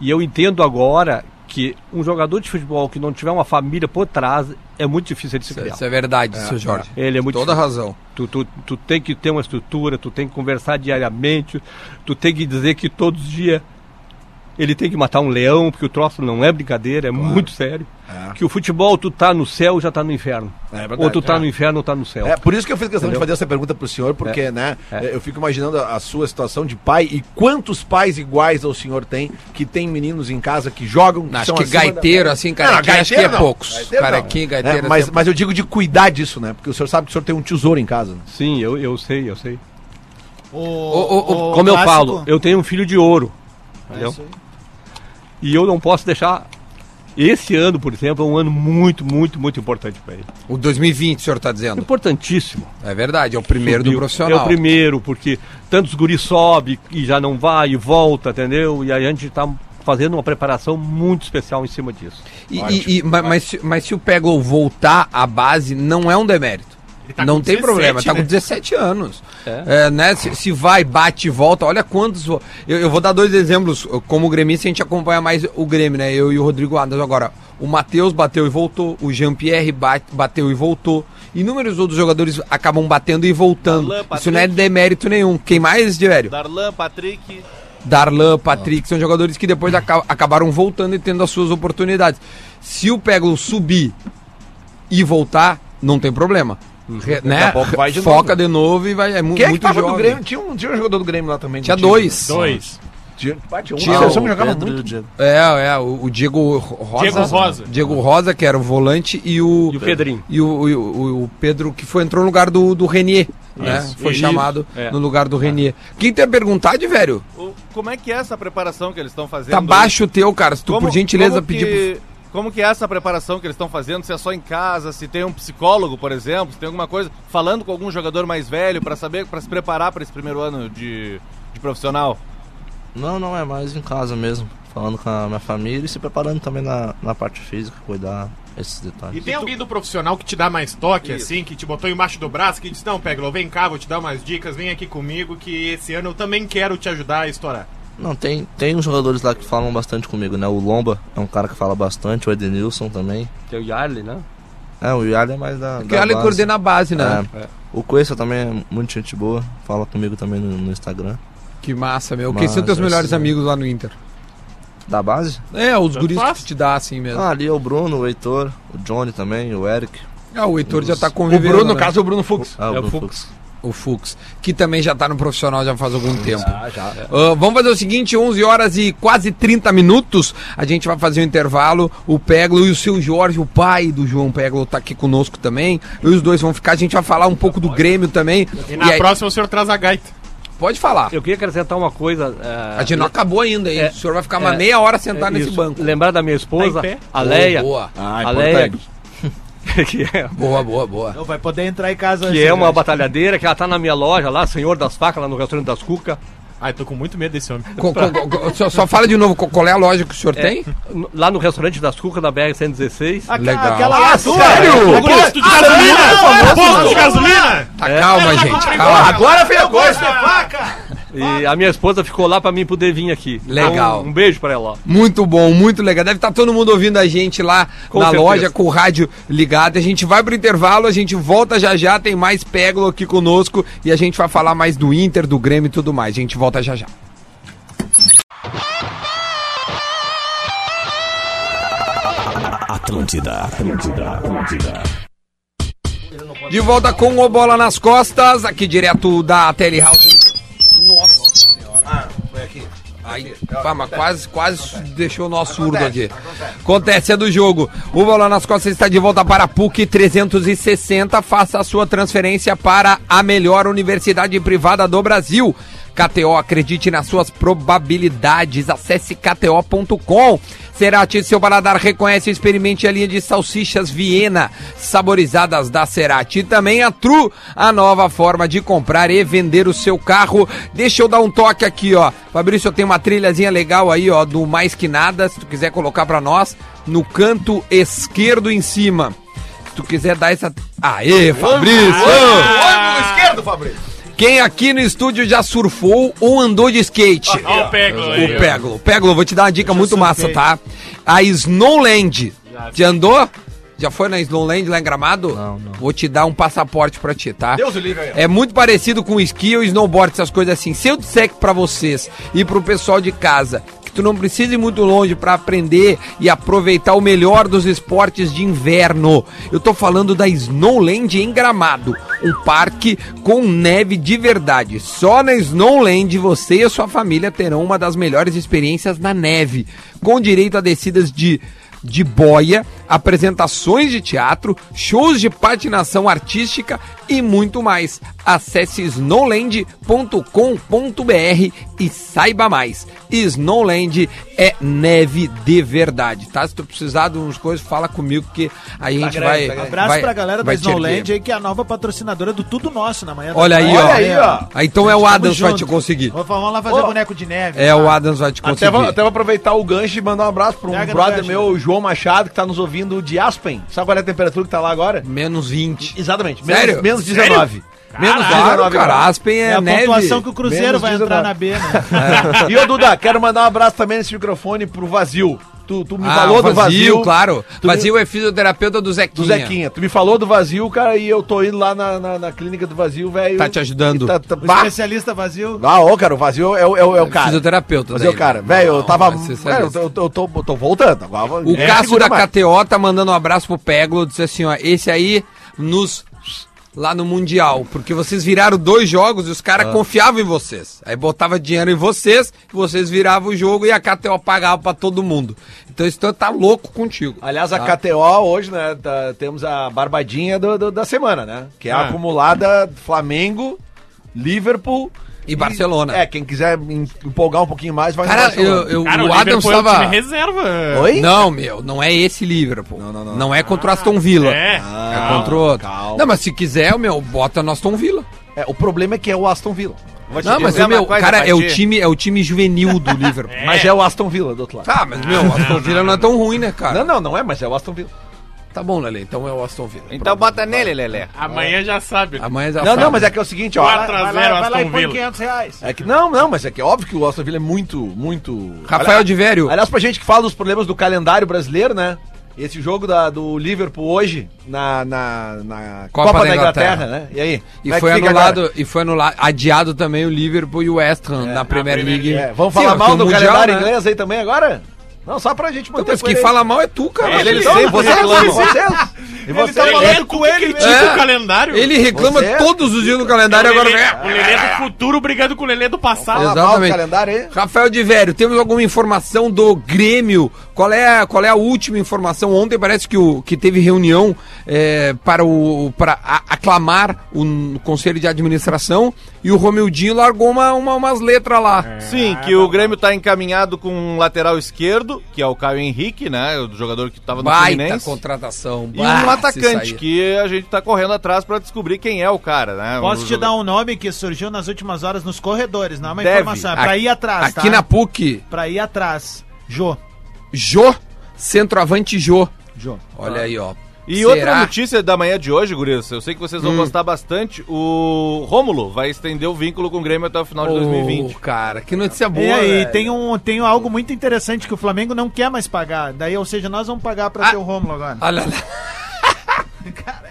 E eu entendo agora que um jogador de futebol que não tiver uma família por trás é muito difícil de se Isso, criar. isso é verdade, seu Jorge. Ele é muito Toda difícil. razão. Tu, tu, tu tem que ter uma estrutura, tu tem que conversar diariamente, tu tem que dizer que todos os dias ele tem que matar um leão, porque o troço não é brincadeira, é muito sério. Que o futebol, tu tá no céu já tá no inferno. É verdade, ou tu tá é. no inferno ou tá no céu. É, por isso que eu fiz questão de Entendeu? fazer essa pergunta pro senhor, porque, né, É. eu fico imaginando a sua situação de pai e quantos pais iguais ao senhor tem, que tem meninos em casa que jogam, que Acho são que acima da- gaiteiro, assim, Não, carequinha, acho que é gaiteiro não. poucos. Gaiteiro não. Carequinha, gaiteiro. É, mas, assim, mas eu digo de cuidar disso, né? Porque o senhor sabe que o senhor tem um tesouro em casa. né? Sim, eu, eu sei, eu sei. O, o- Como eu clássico- falo, eu tenho um filho de ouro. É entendeu? E eu não posso deixar. Esse ano, por exemplo, é um ano muito, muito, muito importante para ele. O 2020, o senhor tá dizendo. Importantíssimo. É verdade, é o primeiro do Subiu. profissional. É o primeiro, porque tantos guri sobe e já não vai e volta, entendeu? E aí a gente está fazendo uma preparação muito especial em cima disso. E, e- e- ma- mas, se- mas se o Pego voltar à base, não é um demérito. Tá não tem 17, problema, tá né? com 17 anos. É. É, né? Se, se vai, bate e volta, olha quantos. Eu, eu vou dar dois exemplos. Como gremista, a gente acompanha mais o Grêmio, né? Eu e o Rodrigo Adams. Agora, o Matheus bateu e voltou, o Jean-Pierre bate- bateu e voltou. Inúmeros outros jogadores acabam batendo e voltando. Darlan, Isso não é demérito nenhum. Quem mais, Divério? Darlan, Patrick. Darlan, Patrick, são jogadores que depois aca- acabaram voltando e tendo as suas oportunidades. Se o Pego subir e voltar, não tem problema. Re- né? de Foca de novo e vai. É Quem é que muito tava jovem. do Grêmio? Tinha um, tinha um jogador do Grêmio lá também. Tinha dois. Dois. Tinha, ah, tinha um Tinha seleção que o jogava Pedro o muito. Diego. É, é, o, o Diego Rosa. Diego Rosa. Diego Rosa, que era o volante, e o. E o Pedrinho. E o, e o, o- o Pedro, que foi, entrou no lugar do, do Renier, né? Foi isso, chamado é. no lugar do Renier. Quem tem a perguntar, de velho? O- como é que é essa preparação que eles estão fazendo? Tá baixo o teu, cara. Se tu, Como- por gentileza, pedir. que, Como que é essa preparação que eles estão fazendo? Se é só em casa, se tem um psicólogo, por exemplo, se tem alguma coisa, falando com algum jogador mais velho para saber, para se preparar para esse primeiro ano de, de profissional? Não, não, é mais em casa mesmo. Falando com a minha família e se preparando também na, na parte física, cuidar esses detalhes. E tem alguém do profissional que te dá mais toque, assim, que te botou embaixo do braço, que disse, não, Peglo, vem cá, vou te dar umas dicas, vem aqui comigo, que esse ano eu também quero te ajudar a estourar. Não, tem, tem uns jogadores lá que falam bastante comigo, né? O Lomba é um cara que fala bastante, o Edenilson também. Tem o Yarley, né? É, o Yali é mais da. Porque da ele base. coordena a base, né? É. O Cuesta também é muito gente boa, fala comigo também no, no Instagram. Que massa, meu. Quem são teus melhores assim, amigos lá no Inter? Da base? É, os guris que faz. tu te dá assim mesmo. Ah, ali é o Bruno, o Heitor, o Johnny também, o Eric. Ah, o Heitor já tá O convivendo. Bruno, no né? caso, é o Bruno Fux. Ah, o É o Bruno Fux. Fux. O Fux, que também já tá no profissional já faz algum tempo. Ah, já. Ah, vamos fazer o seguinte, 11 horas e quase 30 minutos, a gente vai fazer um intervalo, o Peglo e o seu Jorge, o pai do João Peglo, tá aqui conosco também, e os dois vão ficar, a gente vai falar um pouco do Grêmio também. E na aí- próxima o senhor traz a gaita. Pode falar, Eu queria acrescentar uma coisa. é, a gente não acabou ainda, hein? É, o senhor vai ficar uma é, meia hora sentado é nesse banco. Lembrar da minha esposa, Tá a Leia. Boa, Ah, a Leia, importante. que é, boa, boa, boa. Não vai poder entrar em casa que antes, é né, uma batalhadeira, que ela tá na minha loja lá, Senhor das Facas, lá no restaurante das Cuca. Ai, tô com muito medo desse homem. Co- co- co- só, só fala de novo, qual é a loja que o senhor tem? No- Lá no restaurante das Cuca da BR-116. Aque- Legal. Aquela lá, tua? sério? O posto de gasolina! Posto de gasolina! Tá, calma, gente, calma. Ah, Agora veio a coisa. E a minha esposa ficou lá pra mim poder vir aqui. Legal. Então, um beijo pra ela. Muito bom, muito legal. Deve estar todo mundo ouvindo a gente lá Com na certeza. loja com o rádio ligado. A gente vai pro intervalo, a gente volta já já. Tem mais Peglo aqui conosco e a gente vai falar mais do Inter, do Grêmio e tudo mais. A gente volta já já. Atlântida, Atlântida, Atlântida. De volta com o Bola nas Costas, aqui direto da Telehouse. Aí, pá, mas quase, quase deixou o nosso surdo aqui. Acontece, é do jogo. O Bola nas Costas está de volta para a PUC 360. Faça a sua transferência para a melhor universidade privada do Brasil. KTO, acredite nas suas probabilidades. Acesse kto.com. Cerati, seu paladar reconhece e experimente a linha de salsichas Viena, saborizadas da Cerati. E também a Tru, a nova forma de comprar e vender o seu carro. Deixa eu dar um toque aqui, ó. Fabrício, eu tenho uma trilhazinha legal aí, ó, do Mais Que Nada, se tu quiser colocar pra nós, no canto esquerdo em cima. Se tu quiser dar essa... Aê, Fabrício! Ângulo esquerdo, Fabrício. Quem aqui no estúdio já surfou ou andou de skate? Ó o Peglo aí. O Peglo. Peglo, vou te dar uma dica muito massa, tá? A Snowland. Já andou? Já foi na Snowland lá em Gramado? Não, não. Vou te dar um passaporte pra ti, tá? Deus o livre aí. É muito parecido com esqui ou snowboard, essas coisas assim. Se eu disser que pra vocês e pro pessoal de casa tu não precisa ir muito longe pra aprender e aproveitar o melhor dos esportes de inverno, eu tô falando da Snowland em Gramado, um parque com neve de verdade. Só na Snowland você e a sua família terão uma das melhores experiências na neve, com direito a descidas de de boia, apresentações de teatro, shows de patinação artística e muito mais. Acesse snowland.com.br e saiba mais. Snowland é neve de verdade, tá? Se tu precisar de umas coisas, fala comigo que a gente vai. Abraço vai, pra galera da vai Snowland aí, que é a nova patrocinadora do Tudo Nosso na manhã. da Olha aí, ó. aí, ó. Ah, então é o Adams vai junto. te conseguir. Vamos lá fazer Ô, boneco de neve. É, o tá? Adams vai te Até conseguir. vou, até vou aproveitar o gancho e mandar um abraço para um brother gancho. meu, o João Machado, que tá nos ouvindo de Aspen. Sabe qual é a temperatura que tá lá agora? Menos 20. Exatamente. Sério? Menos, menos 19. Menos Claro, 19 cara. Aspen é, É a neve. pontuação que o Cruzeiro Menos vai 19. entrar na B, né? E ô Duda, quero mandar um abraço também nesse microfone pro Vazio. Tu, tu me Ah, falou o do Vazio. claro. Tu me- Vazio é fisioterapeuta do Zequinha. Do Zequinha. Tu me falou do Vazio, cara, e eu tô indo lá na, na, na clínica do Vazio, velho. Tá te ajudando. Tá, tá, especialista vazio. Ah, ô, cara, o Vazio é, o- é, o- é o cara. Fisioterapeuta. Vazio é o daí. cara. Velho, eu tava. Velho, eu, tô- eu tô, eu tô voltando. Agora, O é, Cássio da mais. KTO tá mandando um abraço pro Peglo, disse assim, ó, esse aí nos lá no Mundial, porque vocês viraram dois jogos e os caras confiavam em vocês. Aí botava dinheiro em vocês, vocês viravam o jogo e a KTO pagava pra todo mundo. Então isso tá louco contigo. Aliás, a Tá. KTO hoje, né, tá- temos a barbadinha do- do- da semana, né? Que é a Ah. acumulada Flamengo, Liverpool E Barcelona. É, quem quiser em- empolgar um pouquinho mais, vai Cara, no Barcelona. eu, eu, Cara, o Adams Liverpool é o estava. time reserva. Oi? Não, meu, não é esse Liverpool. Não, Não, não, não. é contra o Aston Villa. É. É contra o outro. calma. Não, mas se quiser, meu, bota no Aston Villa. É, o problema é que é o Aston Villa. Vou Não, mas o meu, coisa, cara, é o time, é o time juvenil do Liverpool. Mas é o Aston Villa do outro lado. Tá, mas meu, o Aston Villa não é tão ruim, né, cara? Não, não, não é, mas é o Aston Villa. Tá bom, Lele, então é o Aston Villa. Então bota nele, Lelé. Amanhã já sabe. Amanhã já Não, sabe. não, mas é que é o seguinte, ó. 4 a 0 vai lá e Aston põe Villa. 500 reais. É que não, não, mas é que é óbvio que o Aston Villa é muito, muito. Rafael de Vério. Aliás, pra gente que fala dos problemas do calendário brasileiro, né? Esse jogo da, do Liverpool hoje, na, na, na Copa da Inglaterra. né? E aí? E é foi fica anulado, agora? e foi anulado, adiado também o Liverpool e o West Ham na Premier Premier League. É, vamos Sim, falar mas mal do Mundial, calendário né? inglês aí também agora? Não, só pra gente Então, manter mas quem fala mal é tu, cara. Ele Ele sempre sempre, vocês reclama. vocês. E tá você, Lelê, tu que critica É. o calendário. Ele reclama Você- todos os dias do calendário, o agora Lelê, vem. o Lelê do futuro brigando com o Lelê do passado. Exatamente. calendário aí. Rafael de Vério, temos alguma informação do Grêmio? Qual é, a- qual é a última informação? Ontem parece que, o, que teve reunião é, para, o, para a- aclamar o, Conselho de Administração e o Romildinho largou uma, uma- umas letras lá. Sim, que o Grêmio tá encaminhado com um lateral esquerdo, que é o Caio Henrique, né? O jogador que tava no Baita Fluminense. contratação. E um atacante, que a gente tá correndo atrás pra descobrir quem é o cara, né? Posso Um te jogador- dar um nome que surgiu nas últimas horas nos corredores, não é uma Deve. informação, é pra ir atrás, Aqui tá? na PUC, Pra ir atrás. Jô. Jô, centroavante Jô. Jô. Olha aí, ó. E Será? outra notícia da manhã de hoje, Guris, eu sei que vocês vão Hum. gostar bastante, o Rômulo vai estender o vínculo com o Grêmio até o final de 2020. Ô, cara, que notícia boa. E aí, tem, um, tem algo muito interessante que o Flamengo não quer mais pagar. Daí, ou seja, nós vamos pagar pra Ah. ter o Rômulo agora. Olha lá.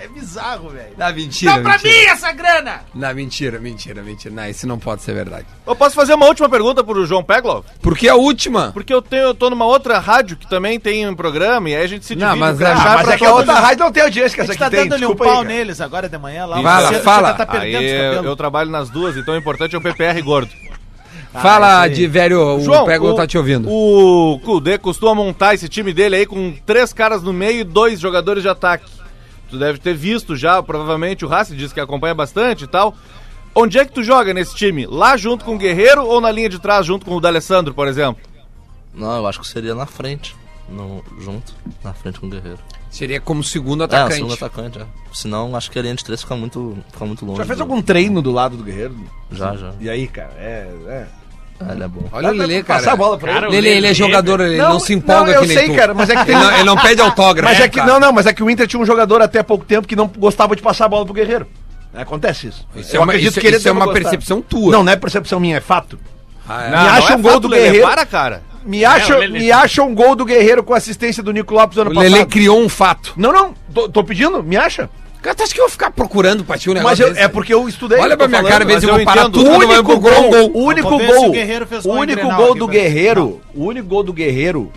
É bizarro, velho. Não, mentira. Dá pra mentira. mim essa grana! Não, mentira, mentira, mentira. Não, isso não pode ser verdade. Eu posso fazer uma última pergunta pro João Peglov? Porque a última. Porque eu, tenho, eu tô numa outra rádio que também tem um programa e aí a gente se Não, divide mas o crachá é- Ah, mas pra é que a outra rádio não tem audiência que A essa gente tá tem. dando-lhe um desculpa aí, pau cara. neles agora de manhã lá. Lá, Cedo, fala. Tá perdendo Aí os eu, eu trabalho nas duas, então o importante é o PPR gordo. Fala, isso aí. de velho, o Pego tá te ouvindo. O Kudê costuma montar esse time dele aí com três caras no meio e dois jogadores de ataque. Tu deve ter visto já, provavelmente, o Rassi diz que acompanha bastante e tal. Onde é que tu joga nesse time? Lá junto com o Guerreiro ou na linha de trás junto com o D'Alessandro, por exemplo? Não, eu acho que seria na frente. No, junto, na frente com o Guerreiro. Seria como segundo É, atacante. segundo atacante, é. Senão, acho que a linha de três fica muito, fica muito longe. Já fez do- algum treino do lado do Guerreiro? Já, já. E aí, cara? É, é. É, ele é bom. Olha o Lelê, cara. Passar a bola pra Cara, ele. Lelê, ele é jogador, ele não, se empolga não, eu que nem sei, tu. cara, mas é que tem... Ele não, ele não pede autógrafo. Mas né, é que, cara? não, não, mas é que o Inter tinha um jogador até pouco tempo que não gostava de passar a bola pro Guerreiro. Acontece isso. Isso é uma, isso, isso é uma gostar. percepção tua. Não, não é percepção minha, é fato. Ah, é. Me acha um gol fato, do Lelê, Guerreiro. Para, cara. Me acha, Lelê- me acha um gol do Guerreiro com assistência do Nico Lopes ano O Lelê passado. criou um fato. Não, não, tô, tô pedindo, me acha. Cara, tu acha que eu vou ficar procurando pra ti um negócio Mas eu- desse? é porque eu estudei. Olha pra minha falando, cara, vezes mas eu vou parar entendo. tudo, O único gol, gol. o único se gol, o Guerreiro fez o gol em único gol do. Guerreiro, o único gol do Guerreiro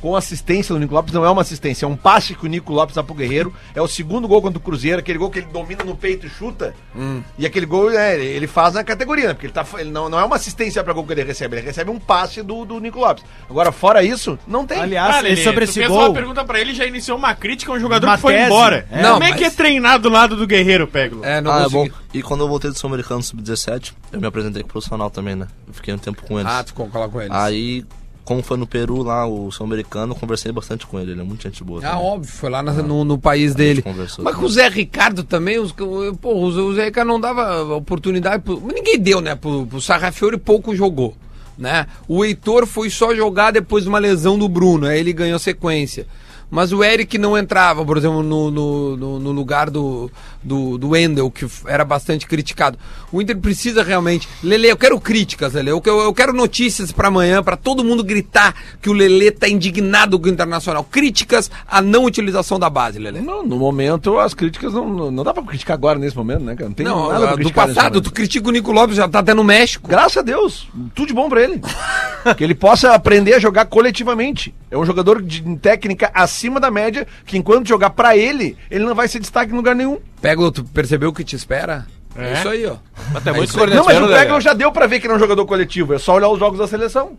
com assistência do Nico Lopes não é uma assistência, é um passe que o Nico Lopes dá pro Guerreiro, é o segundo gol contra o Cruzeiro, aquele gol que ele domina no peito e chuta, Hum. e aquele gol é, ele faz na categoria, né? porque ele, tá, ele não, não é uma assistência pra gol que ele recebe, ele recebe um passe do, do Nico Lopes. Agora, fora isso, não tem. Aliás, Ah, Lelê, e sobre esse fez gol... uma pergunta pra ele já iniciou uma crítica a um jogador Uma que foi tese. embora. É. Não, Como é que é treinar do lado do Guerreiro, Peglo? É, não ah, é consegui. bom. E quando eu voltei do Sul-Americano Sub-17, eu me apresentei com o profissional também, né? Eu fiquei um tempo com eles. Ah, tu cola com eles. Aí, como foi no Peru lá, o Sul-Americano, conversei bastante com ele. Ele é muito gente boa. Ah, também. óbvio, foi lá na- no, no país dele. Mas com o Zé Ricardo também, os, o Zé Ricardo não dava oportunidade. Pro, ninguém deu, né? Pro, pro Sarrafiori pouco jogou. Né? O Heitor foi só jogar depois de uma lesão do Bruno, aí ele ganhou sequência. Mas o Eric não entrava, por exemplo, no, no, no- no lugar do, do, do Wendel, que era bastante criticado. O Inter precisa realmente. Lele, eu quero críticas, Lele. Eu, eu, eu quero notícias pra amanhã, pra todo mundo gritar que o Lele tá indignado com o Internacional. Críticas à não utilização da base, Lele. Não, no momento, as críticas não, não, não dá pra criticar agora nesse momento, né, cara? Não tem Não, nada pra do passado, tu critica o Nico Lopes, já tá até no México. Graças a Deus, tudo de bom pra ele. que ele possa aprender a jogar coletivamente. É É um jogador de técnica acima da média, que enquanto jogar pra ele, ele não vai ser destaque em lugar nenhum. Pega, tu percebeu o que te espera? É, É? isso aí, ó. Até É muito aí. Não, mas o Pega Peglo já deu pra ver que ele é um jogador coletivo, é só olhar os jogos da seleção.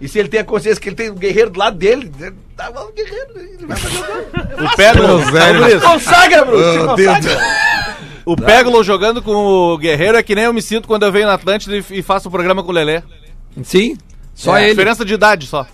E se ele tem a consciência que ele tem o Guerreiro do lado dele, tá bom, o Guerreiro, ele vai fazer o gol. O Peglo, Bruno. Consagra, Bruno, se consagra. o Peglo jogando com o Guerreiro é que nem eu me sinto quando eu venho na Atlântida e, faço o programa com o Lelê. Sim, só É, ele. Diferença de idade só.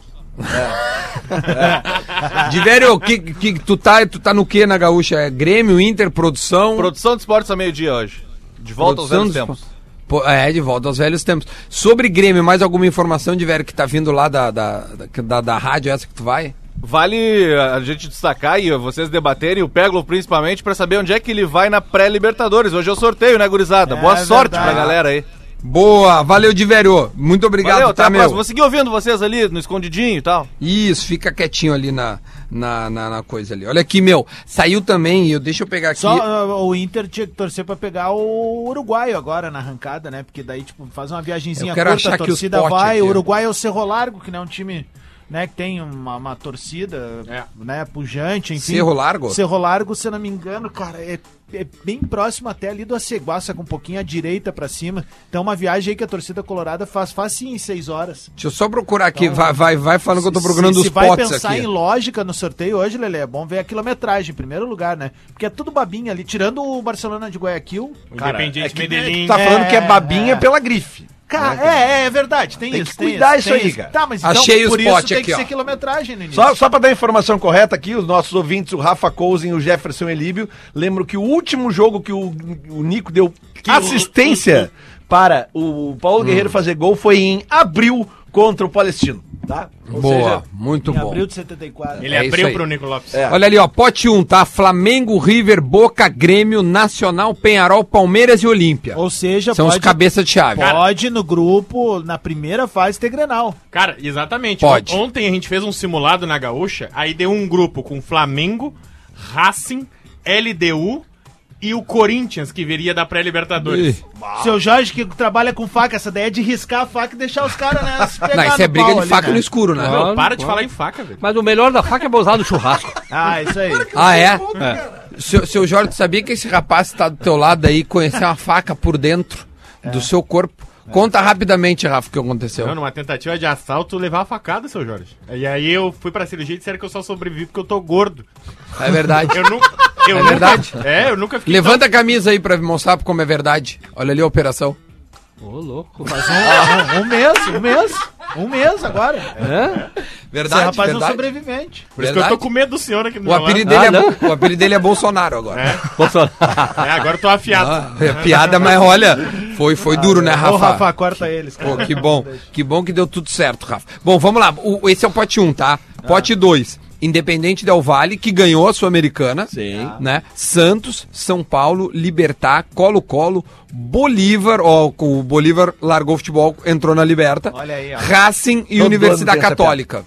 De velho, que, que, tu, tá, tu tá no que na gaúcha? É Grêmio, Inter, produção? Produção de esportes a meio-dia hoje. De volta aos Produção velhos dos- tempos. Pô, é, de volta aos velhos tempos. Sobre Grêmio, mais alguma informação de velho que tá vindo lá da, da, da, da rádio essa que tu vai? Vale a gente destacar e vocês debaterem, o Peglo principalmente, pra saber onde é que ele vai na pré-Libertadores. Hoje é o sorteio, né, gurizada? É Boa sorte verdade. pra galera aí. Boa, valeu de velho. Muito obrigado, Valeu, até tá, meu? Vou seguir ouvindo vocês ali no escondidinho e tal. Isso, fica quietinho ali na, na, na, na coisa ali. Olha aqui, meu, saiu também, eu, deixa eu pegar aqui. Só uh, o Inter tinha que torcer pra pegar o uruguaio agora na arrancada, né? Porque daí, tipo, faz uma viagenzinha Eu quero curta, achar a torcida vai. aqui, o. Uruguai é o Cerro Largo, que não é um time, né, que tem uma, uma torcida, É. né, pujante, enfim. Cerro Largo? Cerro Largo, se eu não me engano, cara, é, é bem próximo até ali do Aceguaça, com um pouquinho à direita pra cima. Então, uma viagem aí que a torcida colorada faz fácil em seis horas. Deixa eu só procurar aqui, Então, vai, vai, vai falando que eu tô Se- procurando se, os se vai potes pensar aqui. em lógica no sorteio hoje, Lele, é bom ver a quilometragem em primeiro lugar, né? Porque é tudo babinha ali, tirando o Barcelona de Guayaquil. O Independiente Medellín. Tá falando que é É, babinha é. pela grife. Cara, é, é verdade, tem, Tem isso. que cuidar isso tem aí, cara. Tá, mas então, Achei os por isso potes tem aqui, que ó. ser quilometragem no início. Só, só para dar a informação correta aqui, os nossos ouvintes, o Rafa Cousin e o Jefferson Elíbio, lembro que o último jogo que o, o Nico deu assistência para o Paulo Guerreiro fazer gol foi em abril contra o Palestino, tá? Ou Boa, seja, muito em bom. abril de 74. Ele É abriu pro Nico Lopes. É. Olha ali, ó, pote 1, tá? Flamengo, River, Boca, Grêmio, Nacional, Penharol, Palmeiras e Olímpia. Ou seja, São os cabeças de chave. pode no grupo, na primeira fase, ter Grenal. Cara, exatamente. Pode. Ontem a gente fez um simulado na Gaúcha, aí deu um grupo com Flamengo, Racing, LDU e o Corinthians, que viria da pré-Libertadores. Seu Jorge que trabalha com faca, essa ideia é de riscar a faca e deixar os caras, né, se pegar Não, isso é briga de ali, faca né? no escuro, né? Claro, para de falar em faca, velho. Mas o melhor da faca é usar no churrasco. Ah, isso aí. Ah, é? Seu, seu Jorge, tu sabia que esse rapaz que tá do teu lado aí conheceu uma faca por dentro do seu corpo? Conta rapidamente, Rafa, o que aconteceu. Não, numa tentativa de assalto, levar a facada, seu Jorge. E aí eu fui pra cirurgia e disseram que eu só sobrevivi porque eu tô gordo. É verdade. Eu nunca. Eu É nunca- verdade? É, eu nunca fiquei. Levanta a camisa aí pra mostrar como é verdade. Olha ali a operação. Ô, louco. Faz um, um- um mês, um mês. Um mês agora. É? Esse rapaz é um sobrevivente. Por isso que eu tô com medo do senhor aqui do O meu apelido, lado. dele Ah, é, não? Bo- o apelido dele é Bolsonaro agora. Bolsonaro. É, agora eu tô afiado. Ah, é piada, mas olha, foi, foi duro, né, Ô, Rafa? Rafa, corta eles, cara. Pô, que bom. Que bom que deu tudo certo, Rafa. Bom, vamos lá. O- esse é o pote 1, tá? Pote 2. Independente Del Vale, que ganhou a Sul-Americana. Sim. Né? Santos, São Paulo, Libertar, Colo-Colo, Bolívar, ó, o Bolívar largou o futebol, entrou na Liberta. Olha aí, ó. Racing e Todo Universidade Católica.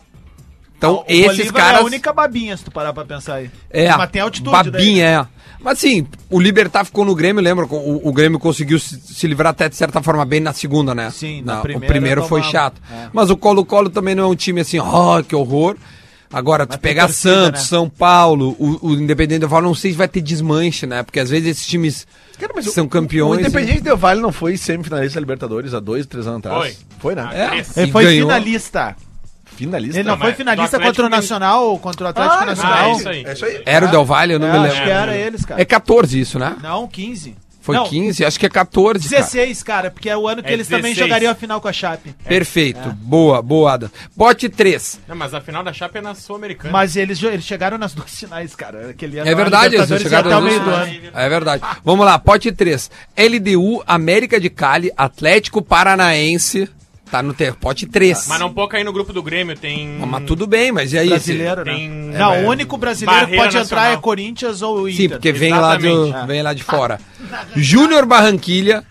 Então, O esses Bolívar caras. É a única babinha, se tu parar pra pensar aí. É, Mas tem altitude babinha, é. Mas assim, o Libertar ficou no Grêmio, lembra? O, o Grêmio conseguiu se, se livrar até de certa forma bem na segunda, né? Sim, na Na- primeira O primeiro foi tomava. chato. É. Mas o Colo-Colo também não é um time assim, ó, que horror. Agora, tu pegar torcida, Santos, né? São Paulo, o, o Independente do Vale, não sei se vai ter desmanche, né? Porque às vezes esses times Cara, mas são o- campeões. O Independente Del Vale não foi semifinalista da Libertadores há dois, três anos atrás. Foi. Foi, né? É, Ele e foi ganhou. finalista. Finalista. Ele não Não, foi finalista contra o Nacional, contra o Atlético Ah, Nacional. ah, é isso aí. É isso aí. Era o Del Valle, eu não É, me acho lembro. que era eles, cara. É 14 isso, né? Não, 15. Foi Não, 15, acho que é 14. cara. 16, cara, porque é o ano que É eles também 16. jogariam a final com a Chape. Perfeito. Boa, boa, Adam. Pote 3. Não, mas a final da Chape é na Sul-Americana. Mas eles, eles chegaram nas duas finais, cara. Aquele ano É a verdade, eles chegaram até o nas meio do duas ano. É verdade. Vamos lá, pote 3. LDU, América de Cali, Atlético Paranaense. Tá no ter, pote 3. Mas não pode cair no grupo do Grêmio, tem. Mas tudo bem, mas e aí? Brasileiro, Tem- né? Não, o único brasileiro que pode entrar nacional. é Corinthians ou Inter. Sim, porque vem lá, do, vem lá de fora. Júnior Barranquilha,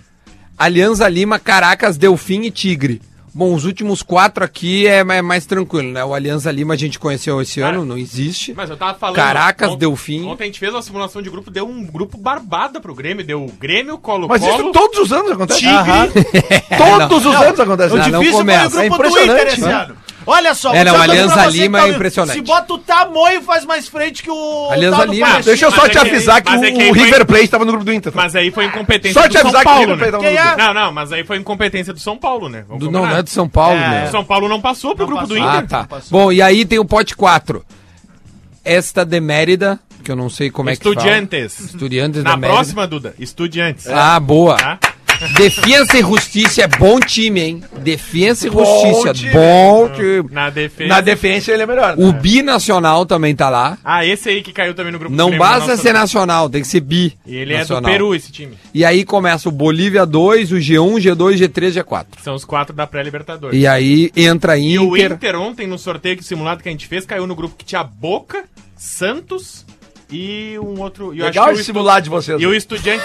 Alianza Lima, Caracas, Delfim e Tigre. Bom, os últimos quatro aqui é mais, mais tranquilo, né? O Alianza Lima a gente conheceu esse Cara, ano, não existe. Mas eu tava falando. Caracas, ont- Delfim. Ontem a gente fez uma simulação de grupo, deu um grupo barbada pro Grêmio. Deu o Grêmio, Colo-Colo. Mas isso todos os anos acontece. Tigre. Todos os anos acontece. O Não, não difícil foi começa. o grupo É do Inter esse né? ano. Olha só, É, não, Alianza Lima que é ouvindo. impressionante. Se bota o tamanho, faz mais frente que o. Alianza Lima. Deixa eu só Mas te é avisar que, é o, River Plate tava no grupo do Inter. tá? Mas aí foi incompetência Só do te São avisar que o Paulo, River Plate né? Não, não, mas aí foi incompetência do São Paulo, né? Não, não é do São Paulo, É. O São Paulo não passou pro grupo do Inter. Ah, tá. Bom, e aí tem o pote 4. Esta de Mérida, que eu não sei como é que fala. Estudiantes. Estudiantes Na da Mérida. próxima, Duda, Estudiantes. Ah, boa. Tá? Defensa e Justiça é bom time, hein? Defensa e Bom Justiça, time. bom time. Na defesa. Na defesa ele é melhor. O Binacional também tá lá. Ah, esse aí que caiu também no grupo do Não Grêmio, basta ser nacional, tem que ser bi. E ele é do nacional. Peru, esse time. E aí começa o Bolívia 2, o G1, G2, G3, G4. São os quatro da pré-Libertadores. E aí entra E o Inter. Inter ontem, no sorteio que simulado que a gente fez, caiu no grupo que tinha Boca, Santos e um outro. e eu Legal acho que esse Estu- simulado de vocês. E o Estudante.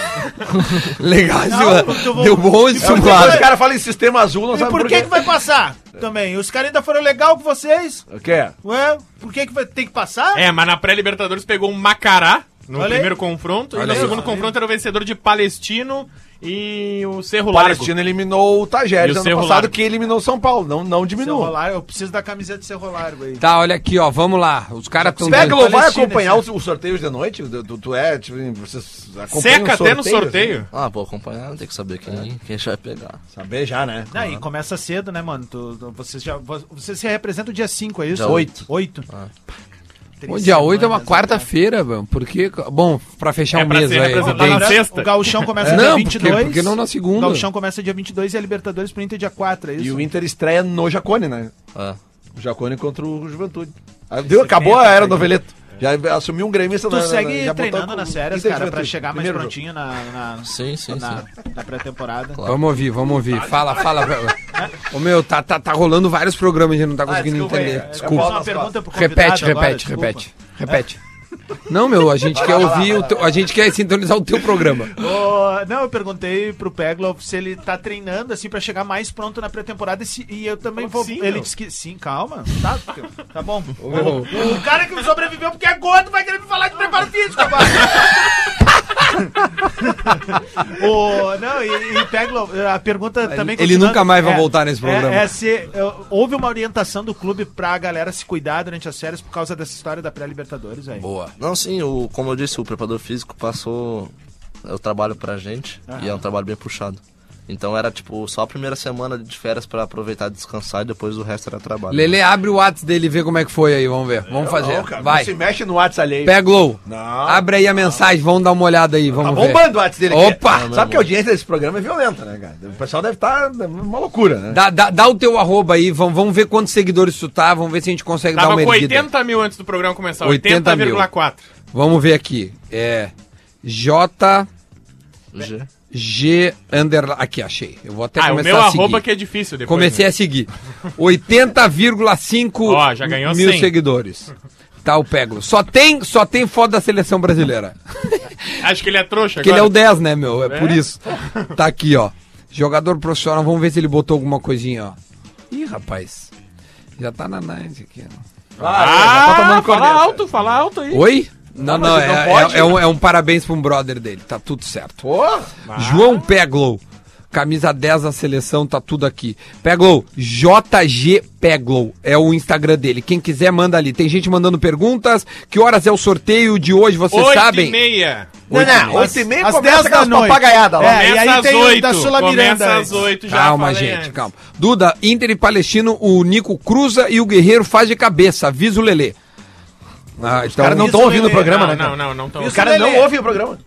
Legal, Não, esse- eu vou- deu bom esse simulado. Os caras falam em sistema azul, não E sabe por que, que vai passar também? Os caras ainda foram legal com vocês? O quê? Ué, por que, que vai ter que passar? é, mas na pré-Libertadores pegou um Macará no aí. primeiro confronto. Olha e no segundo confronto era o vencedor de Palestino e o Cerro O Largo. Palestino eliminou o Tajeres o ano Cerro passado, Largo. que eliminou o São Paulo. Não, não diminua. rolar, eu preciso da camiseta de seu rolar aí. Tá, olha aqui, ó, vamos lá. Os caras estão Pega, vai Palestina, acompanhar esse- os, os sorteios de noite? Tu, tu- tu é, tipo, vocês acompanham Seca os até no sorteios, sorteio. Ah, vou acompanhar, tem que saber quem, quem já vai pegar. assim? Saber já, né? Não, e começa cedo, né, mano? Tu, tu- vocês já, vo- você se representa o dia 5, é isso? Dia oito. 8. O dia 8 é uma quarta-feira, mano. Porque. Bom, pra fechar É o pra mês aí. na sexta. O gauchão começa É. dia Não, 22. porque- porque não na segunda. O gauchão começa dia 22 e a Libertadores pro Inter dia 4, é isso? E o Inter estreia no Jacone, né? É. O Jacone contra o Juventude. Ah, Deu, acabou a era noveleto. Já assumiu um gremista Tu na- na- segue botou treinando nas e cara, pra chegar mais Primeiro prontinho na, na, Sim, sim, na, sim. na pré-temporada. Vamos ouvir, vamos ouvir. Fala, fala. Ô meu, tá, tá, tá rolando vários programas e a gente não tá conseguindo desculpa entender. Desculpa. Convidado Repete, agora, repete, repete. Repete. Não, meu, a gente quer ouvir, o teu- a gente quer sintonizar o teu programa. Ô, não, eu perguntei pro Peglo se ele tá treinando assim pra chegar mais pronto na pré-temporada e, e eu também vou. sim, ele meu. disse que sim, calma. Tá, tá bom. O, o cara que sobreviveu porque é gordo vai querer me falar de preparo físico agora. o, não, e, e a pergunta também ele nunca mais vai voltar nesse é- programa. É, se é, houve uma orientação do clube pra galera se cuidar durante as férias por causa dessa história da pré-Libertadores aí. Boa. Não, sim, o, como eu disse, o preparador físico passou o trabalho pra gente e é um trabalho bem puxado. Então era tipo só a primeira semana de férias pra aproveitar e descansar e depois o resto era trabalho. Lele, abre o WhatsApp dele e vê como é que foi aí, vamos ver. Vamos fazer. Não, cara, Vai. não se mexe no WhatsApp alheio. Pega Glow. Não. Abre aí a mensagem, vamos dar uma olhada aí, Tá vamos ver. bombando o WhatsApp dele aqui. Opa! meu Sabe que a audiência desse programa é violenta, né, cara? O pessoal deve estar uma loucura, né? Dá, dá, dá o teu arroba aí, vamos, vamos ver quantos seguidores tu tá, vamos ver se a gente consegue dar Tava uma com erguida. 80 mil antes do programa começar. 80 mil. 80,4. Vamos ver aqui. É. J. G. G underline. Aqui, achei. Eu vou até Ah, o começar meu a seguir. arroba que é difícil depois. Comecei né? a seguir. 80,5 Ó, já ganhou mil 100. seguidores. Tá o Peglo. Só tem, só tem foto da seleção brasileira. Acho que ele é trouxa Porque ele é agora. o 10, né, meu? É, por É? isso. Tá aqui, ó. Jogador profissional. Vamos ver se ele botou alguma coisinha, ó. Ih, rapaz. Já tá na nice aqui, ó. Ah, tá tomando fala corneta. alto, fala alto aí. Oi? Não, não, não é, pode? é- é um, é um parabéns pra um brother dele. Tá tudo certo. João Peglow. Camisa 10 da seleção, tá tudo aqui. Peglow, JG Peglow é o Instagram dele. Quem quiser, manda ali. Tem gente mandando perguntas. Que horas é o sorteio de hoje, vocês Oito sabem? e meia. não, não, 8 e meia às começa 10 da noite. papagaiadas lá. É, e aí tem o oito. da Sula Miranda às antes. oito, já Calma, falei gente, antes. calma. Duda, Inter e Palestino, o Nico cruza e o Guerreiro faz de cabeça. Avisa o Lelê. Ah, então, Os caras não estão ouvindo o programa, Não, né? cara? não, não, não. Tô... Os caras não ouvem o programa.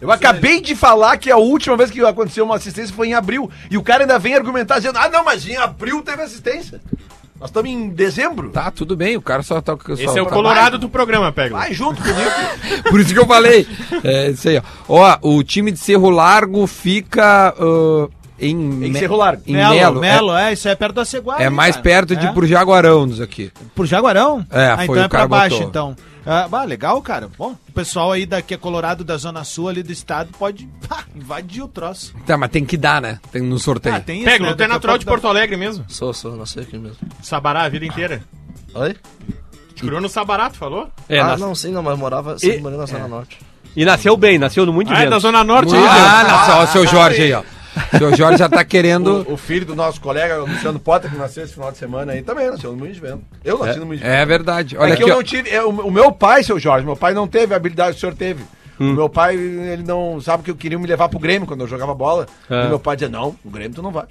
Eu acabei de falar que a última vez que aconteceu uma assistência foi em abril. E o cara ainda vem argumentar dizendo: ah, não, mas em abril teve assistência. Nós estamos em dezembro. Tá, tudo bem, o cara só tá... Só Esse é o tá- colorado do programa, pega. Vai junto comigo. Por isso que eu falei. É isso aí, ó. Ó, o time de Cerro Largo fica ah, em... Em Cerro Largo. Em Melo, Melo. Melo, é, isso é perto da Ceguá. É, é ali, mais cara. perto de É. ir pro Jaguarão, aqui. Por Jaguarão? É, ah, foi então o é pra cara baixo, botou. então. Ah, bah, legal, cara. Bom, o pessoal aí da, que é colorado da Zona Sul ali do estado pode pá, invadir o troço. Tá, mas tem que dar, né? Tem no sorteio. Ah, tem Pega, né? tu é Daqui natural de Porto Alegre mesmo. Sou, sou, nasci aqui mesmo. Sabará a vida inteira. Oi? Te criou no Sabará, tu falou? É, ah, nas- não, sim, não, mas morava sempre E- na Zona Norte. E nasceu bem, nasceu no muito Ah, é vento. da Zona Norte. Ah, aí, ah, não, só o seu Jorge aí, ó. O seu Jorge já tá querendo. O, o filho do nosso colega, o Luciano Potter, que nasceu esse final de semana aí, também nasceu no Moinho de Vento. Eu nasci no Moinho de Vento. É verdade. Olha é que aqui, eu ó. não tive. é, o, o meu pai, seu Jorge, meu pai não teve a habilidade que o senhor teve. O meu pai, ele não. Sabe que eu queria me levar pro Grêmio quando eu jogava bola. É. E meu pai dizia: Não, no Grêmio tu não vai.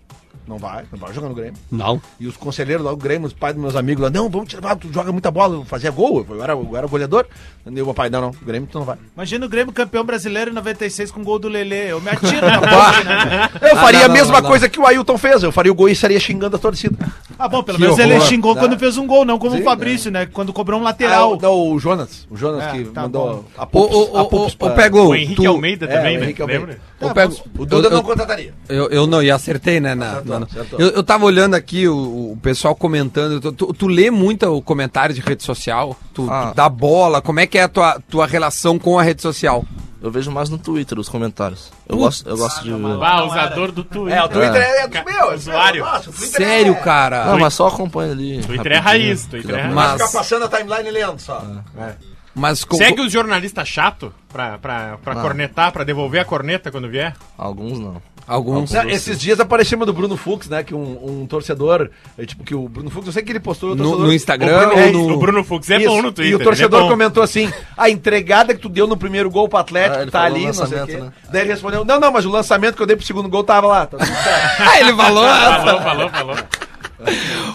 Não vai, não vai jogar no Grêmio. Não. E os conselheiros lá do Grêmio, os pais dos meus amigos lá, não, vamos te levar, tu joga muita bola, eu fazia gol, eu era, eu era goleador. E o meu pai, não, não, o Grêmio tu não vai. Imagina o Grêmio campeão brasileiro em 96 com gol do Lelê. Eu me atiro na ponte, né? Eu Ah, faria não, a mesma não, não. coisa que o Ailton fez, eu faria o gol e estaria xingando a torcida. Ah, bom, pelo Que menos ele horror. xingou Tá. quando fez um gol, não como Sim, o Fabrício, né? Quando cobrou um Ah, lateral. o, não, o Jonas, o Jonas É, que tá mandou bom. a Pups, ô, ô, a Pups ô, pra- Pego, O Henrique tu- Almeida é, também, o né? Henrique Almeida. Lembra? Pego, O Duda eu- não eu- contrataria. Eu, eu não, e acertei, né? Na, Acertou, na- acertou. eu, eu tava olhando aqui o, o pessoal comentando. Tu, tu, tu lê muito o comentário de rede social? Tu, Ah. tu dá bola? Como é que é a tua, tua relação com a rede social? Eu vejo mais no Twitter os comentários. Eu gosto, eu gosto de. Ah, usador do Twitter. É, o Twitter é, é do meu, é do Usuário. meu, nossa, Sério, é- cara? Não, mas só acompanha ali. Twitter é raiz, Twitter é raiz. Mas- Ficar passando a timeline lendo só. É. Mas co- Segue os jornalistas chato pra, pra, pra Não. cornetar, pra devolver a corneta quando vier? Alguns não. Alguns. Não, esses dias apareceu uma do Bruno Fux, né? Que um, um torcedor, é, tipo, que o Bruno Fux, eu sei que ele postou. o No, torcedor- no Instagram o Bruno- ou é, no. O Bruno Fux é Isso, bom no Twitter. E o ele torcedor é bom. comentou assim: a entregada que tu deu no primeiro gol pro Atlético Ah, ele tá falou ali, não sei o lançamento, quê. né? Daí ele respondeu: Não, não, mas o lançamento que eu dei pro segundo gol tava lá. Tá tudo certo. Ah, ele falou essa. Falou, falou, falou.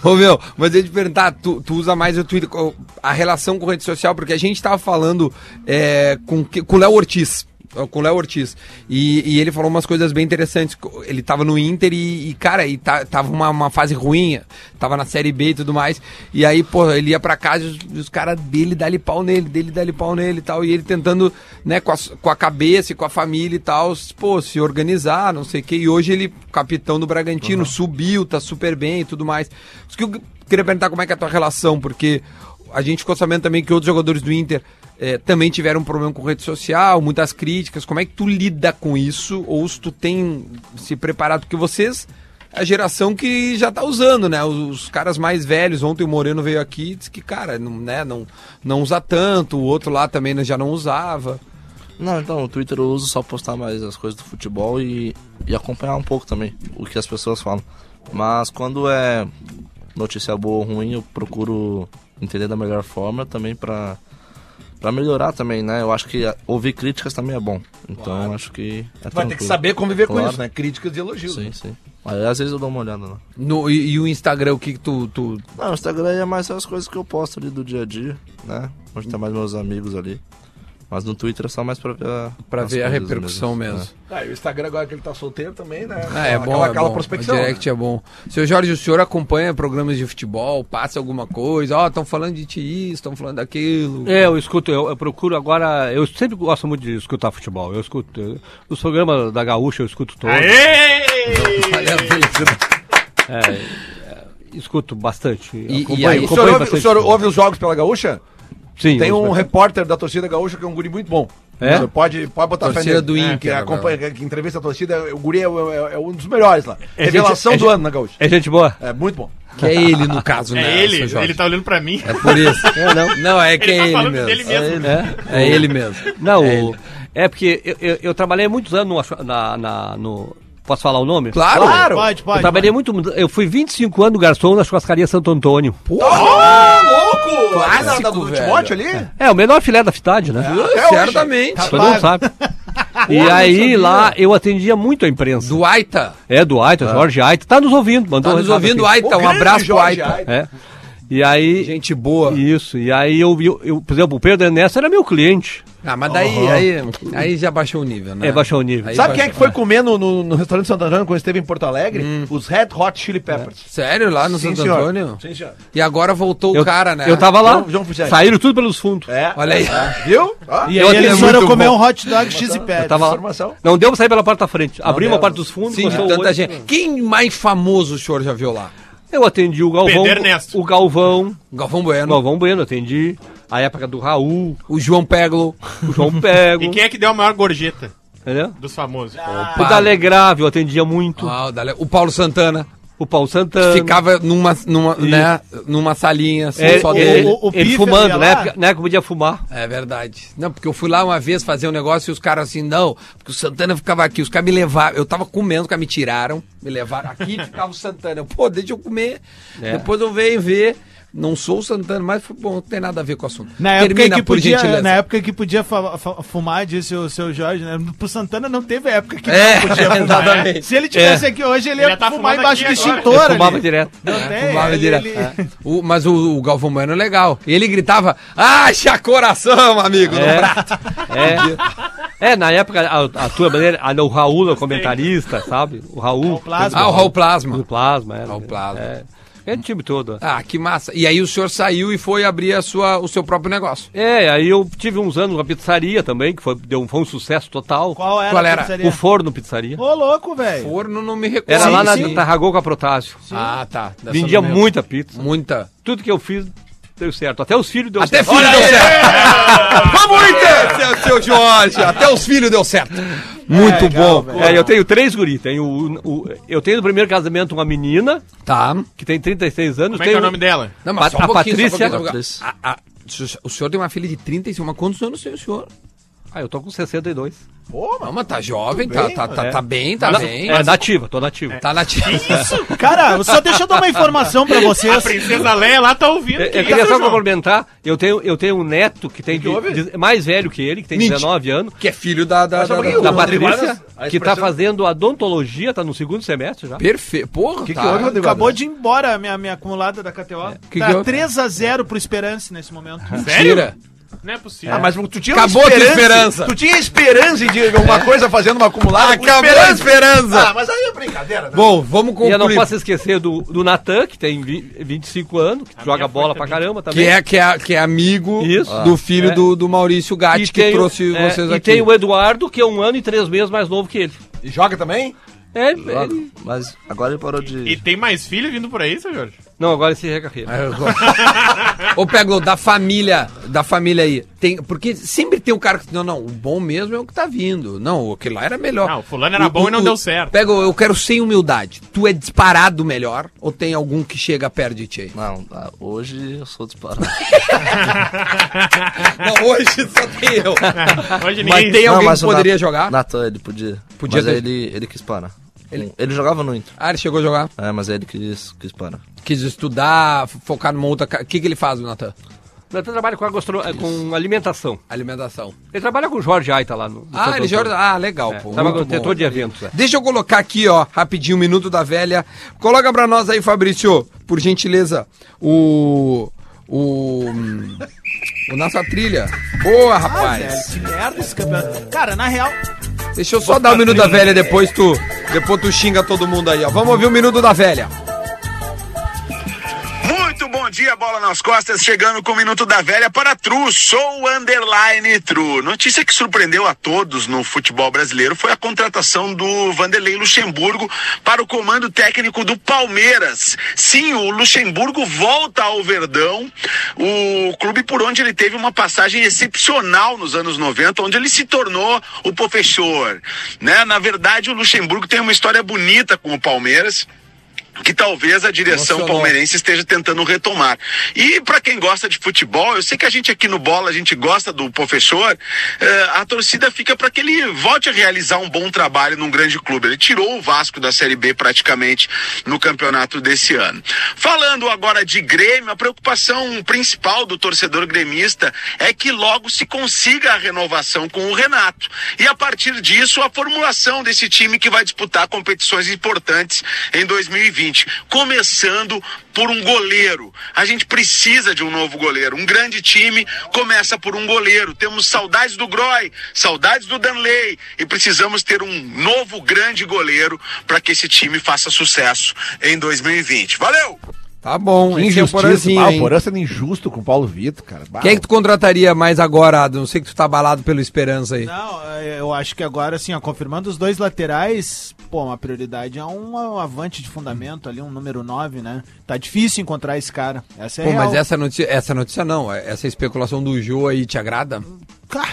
Ô meu, mas eu ia te perguntar, tu, tu usa mais o Twitter, qual- a relação com rede social, porque a gente tava falando é, com, que- com o Léo Ortiz. Com o Léo Ortiz. E, e ele falou umas coisas bem interessantes. Ele tava no Inter e, e, cara, e tá- tava uma, uma fase ruim, tava na Série B e tudo mais. E aí, pô, ele ia pra casa e os, os caras dele dali pau nele, dele dali pau nele e tal. E ele tentando, né, com a, com a cabeça e com a família e tal, pô, se organizar, não sei o quê. E hoje ele, capitão do Bragantino, subiu, tá super bem e tudo mais. Isso que eu queria perguntar como é que é a tua relação, porque a gente ficou sabendo também que outros jogadores do Inter eh, também tiveram um problema com rede social, muitas críticas. Como é que tu lida com isso? Ou se tu tem se preparado? Porque vocês, é a geração que já tá usando, né? Os, os caras mais velhos, ontem o Moreno veio aqui e disse que, cara, não, né, não, não usa tanto, o outro lá também já não usava. Não, então, o Twitter eu uso só postar mais as coisas do futebol e, e acompanhar um pouco também o que as pessoas falam. Mas quando é notícia boa ou ruim, eu procuro entender da melhor forma também pra, pra melhorar também, né? Eu acho que ouvir críticas também é bom. Então eu acho que. É Vai ter que saber conviver com Claro. isso, né? Críticas e elogios. Sim, sim. Mas às vezes eu dou uma olhada lá. No, e, e o Instagram, o que, que tu, tu. Não, o Instagram é mais as coisas que eu posto ali do dia a dia, né? Onde tem mais meus amigos ali. Mas no Twitter é só mais pra ver a, Pra as ver a repercussão mesmo. né? Ah, e o Instagram agora que ele tá solteiro também, né? Ah, é Aquela- bom, é aquela bom. prospecção. O direct é bom. Seu Jorge, o senhor acompanha programas de futebol, passa alguma coisa? Ó, estão falando de ti isso, estão falando daquilo. É, eu escuto, eu, eu procuro agora. Eu sempre gosto muito de escutar futebol. Eu escuto. eu- os programas da Gaúcha eu escuto todos. Aê! É, é, escuto bastante. E- acompanho, e aí, O senhor, ouve, o bastante senhor futebol. ouve os jogos pela Gaúcha? Sim, Tem um repórter da torcida gaúcha que é um guri muito bom. É? Você pode, pode botar fé Torcida nele. do É, Inter, Que, acompanha, que entrevista a torcida. O guri é, é- é um dos melhores lá. É Revelação gente- do é ano na gaúcha. É gente boa? É muito bom. Que é ele, no caso, né? É ele, ele tá olhando pra mim. É por isso. não. Não, é que Ele é tá ele falando mesmo. dele mesmo. É? É ele mesmo. Não, É o- é, porque eu, eu, eu trabalhei muitos anos no, na, na- no. Posso falar o nome? Claro. Claro! Pode, pode. Eu trabalhei muito. Eu fui 25 anos garçom na churrascaria Santo Antônio. Ô, louco! Clássico, Nada do velho. Timóteo ali? É, o menor filé da cidade, né? Até hoje. Certamente. Todo mundo sabe. E aí lá eu atendia muito a imprensa. Do Aita. É, do Aita, Jorge Aita. Tá nos ouvindo, mandou Tá nos ouvindo, aqui. Aita. Um abraço pro Jorge Aita. Aita. É. E aí. Gente boa. Isso, e aí eu vi, eu, por exemplo, o Pedro Ernesto era meu cliente. Ah, mas daí aí, aí já baixou o nível, né? É, baixou o nível. Aí Sabe quem é baixou- que foi comer no, no, no restaurante Santo Antônio quando esteve em Porto Alegre? Hum. Os Red Hot Chili Peppers. Sério, lá no Sim, Santo senhor. Antônio? Sim, senhor. E agora voltou Eu, o cara, né? eu tava lá, João- João saíram tudo pelos fundos. É. Olha aí. Viu? Ó, E Eu aí eles foram comer bom. um hot dog X e pé. Tava lá. Não deu pra sair pela porta da frente. Abri uma parte dos fundos, Sim, de tanta gente. Quem mais famoso o senhor já viu lá? Eu atendi o Galvão, Pedro Ernesto. o Galvão, Galvão o Bueno, Galvão Bueno, atendi. A época do Raul, o João Peglo. o João Pego, E quem é que deu a maior gorjeta entendeu? dos famosos? O Dalegrave eu atendia muito. Ah, o Dale- o Paulo Santana. O Paulo Santana. Ficava numa, numa, né, numa salinha assim, É, só dele. o- o ele fumando, né? Porque- Na época podia fumar. É verdade. Não, porque eu fui lá uma vez fazer um negócio e os caras assim, não, porque o Santana ficava aqui, os caras me levaram, eu tava comendo, os caras me tiraram, me levaram aqui e ficava o Santana. Eu, Pô, deixa eu comer. É. Depois eu venho ver. Não sou o Santana, mas bom, não tem nada a ver com o assunto. Na época, Termina, que por podia, gentileza. na época que podia fumar, disse o seu Jorge, né? Pro Santana não teve época que É, não podia fumar. exatamente. Se ele tivesse É. aqui hoje, ele Ele ia tá fumar embaixo do extintor. Ele fumava direto. Não tem, Fumava ele- direto. ele- O- mas o, o Galvão Bueno é legal. Ele gritava, acha coração, amigo, no É. prato. É. É, na época, a, a tua maneira, a, o Raul, o comentarista, sabe? O Raul. Plasma. Ah, o Raul Plasma. Do Plasma, é. Raul Plasma. É. O time todo. Ah, que massa. E aí o senhor saiu e foi abrir a sua, o seu próprio negócio. É, aí eu tive uns anos uma pizzaria também, que foi, deu, um- foi um sucesso total. Qual era Qual era? O Forno Pizzaria. Ô, louco, velho. Forno não me recordo. Era lá na Sim. Tarragou com a Protásio. Ah, tá. Dessa Vendia muita pizza. Muita. Tudo que eu fiz deu certo. Até os filhos deu Até certo. filho deu certo. Vamos, Inter! Seu, seu Jorge, até os filhos deu certo. Muito bom. É, eu tenho três guri. Tenho o, o- eu tenho no primeiro casamento uma menina, Tá. que tem 36 anos. Como é que é o nome dela? Não, Pa- só um a um Patrícia-. Patrícia. A- a- o senhor tem uma filha de 35, mas quantos anos tem o senhor? Ah, eu tô com 62. Não, mas tá jovem, tá, tá, tá, É. tá bem, tá Na- bem. É, nativa, tô nativa. Tá na Cara, só deixa eu dar uma informação pra A vocês. princesa Leia lá tá ouvindo. Eu, que eu queria isso, só complementar, eu tenho, eu tenho um neto que tem de- de- mais velho que ele, que tem Mentira. 19 anos, Que é filho da. da, da, da- da Patrícia, a que tá fazendo odontologia, tá no segundo semestre já. Perfeito. Porra, que tá. que houve, Rodrigo? Acabou de ir embora a minha, minha acumulada da KTO. Que tá que eu- 3x0 pro Esperance nesse momento. Mentira. Não é possível. Ah, mas tu tinha Acabou a tua esperança. Tu tinha esperança de alguma coisa fazendo uma acumulada Acabou a esperança. Ah, mas aí é brincadeira, né? Bom, vamos E eu não concluir. posso esquecer do, do Natan, que tem vi- 25 anos, que joga minha bola pra caramba também. Que é, que, é, que é amigo Isso. do filho É. do, do Maurício Gatti, que trouxe é, vocês e aqui. tem o Eduardo, que é um ano e três meses mais novo que ele. E joga também? É, Joga, ele- Mas agora ele parou de. E tem mais filho vindo por aí, seu Jorge? Não, agora esse recarreira. Ô, Peglo, da família, da família aí, tem, porque sempre tem um cara que, não, não, o bom mesmo é o que tá vindo. Não, aquele lá era melhor. Não, o fulano era bom e não deu certo. Peglo, eu quero sem humildade. Tu é disparado melhor ou tem algum que chega perto de ti? Não, ah, hoje eu sou disparado. Não, hoje só tem eu. Hoje Mas tem Não, alguém mas que o poderia Nat- jogar? Natan, ele podia. Podia mas ter- ele, ele quis parar. Ele, ele jogava no Inter. Ah, ele chegou a jogar. É, mas aí ele quis, quis parar. Quis estudar, focar numa outra... O que, que ele faz, o Natan? O Natan trabalha com, a gastro- eh, com alimentação. Alimentação. Ele trabalha com o Jorge Aita lá no. no Ah, ele joga... Ah, legal, É, pô. trabalha com setor de eventos. é. Deixa eu colocar aqui, ó, rapidinho, o Minuto da Velha. Coloca pra nós aí, Fabrício, por gentileza, o... O... O nossa trilha. Boa, Ah, velho, rapaz. que merda esse campeonato. Cara, na real, Deixa eu só dar o Minuto da Velha, depois tu, depois tu xinga todo mundo aí, ó. Vamos ouvir o Minuto da Velha. Dia, bola nas costas, chegando com o Minuto da Velha para True, sou underline True. Notícia que surpreendeu a todos no futebol brasileiro foi a contratação do Vanderlei Luxemburgo para o comando técnico do Palmeiras. Sim, o Luxemburgo volta ao Verdão, o clube por onde ele teve uma passagem excepcional nos anos 90, onde ele se tornou o professor. Né? Na verdade, o Luxemburgo tem uma história bonita com o Palmeiras que talvez a direção palmeirense esteja tentando retomar. E para quem gosta de futebol, eu sei que a gente aqui no Bola, a gente gosta do professor, eh, a torcida fica para que ele volte a realizar um bom trabalho num grande clube. Ele tirou o Vasco da Série B praticamente no campeonato desse ano. Falando agora de Grêmio, a preocupação principal do torcedor gremista é que logo se consiga a renovação com o Renato. E a partir disso, a formulação desse time que vai disputar competições importantes em 2020, começando por um goleiro. A gente precisa de um novo goleiro. Um grande time começa por um goleiro. Temos saudades do Groy, saudades do Danley e precisamos ter um novo grande goleiro para que esse time faça sucesso em 2020. Valeu! Tá bom, Que é injustiça. Porazinho, Ah, o? Porã sendo injusto com o Paulo Vitor, cara. Bah, Quem é que tu contrataria mais agora, Adam? Não sei que tu tá abalado pelo Esperança aí. Não, é, eu acho que agora, assim, ó, confirmando os dois laterais, pô, uma prioridade é um, um avante de fundamento ali, um número 9, né? Tá difícil encontrar esse cara. Essa é Pô, real. mas essa notícia, essa notícia não, essa especulação do Jô aí te agrada? Cara,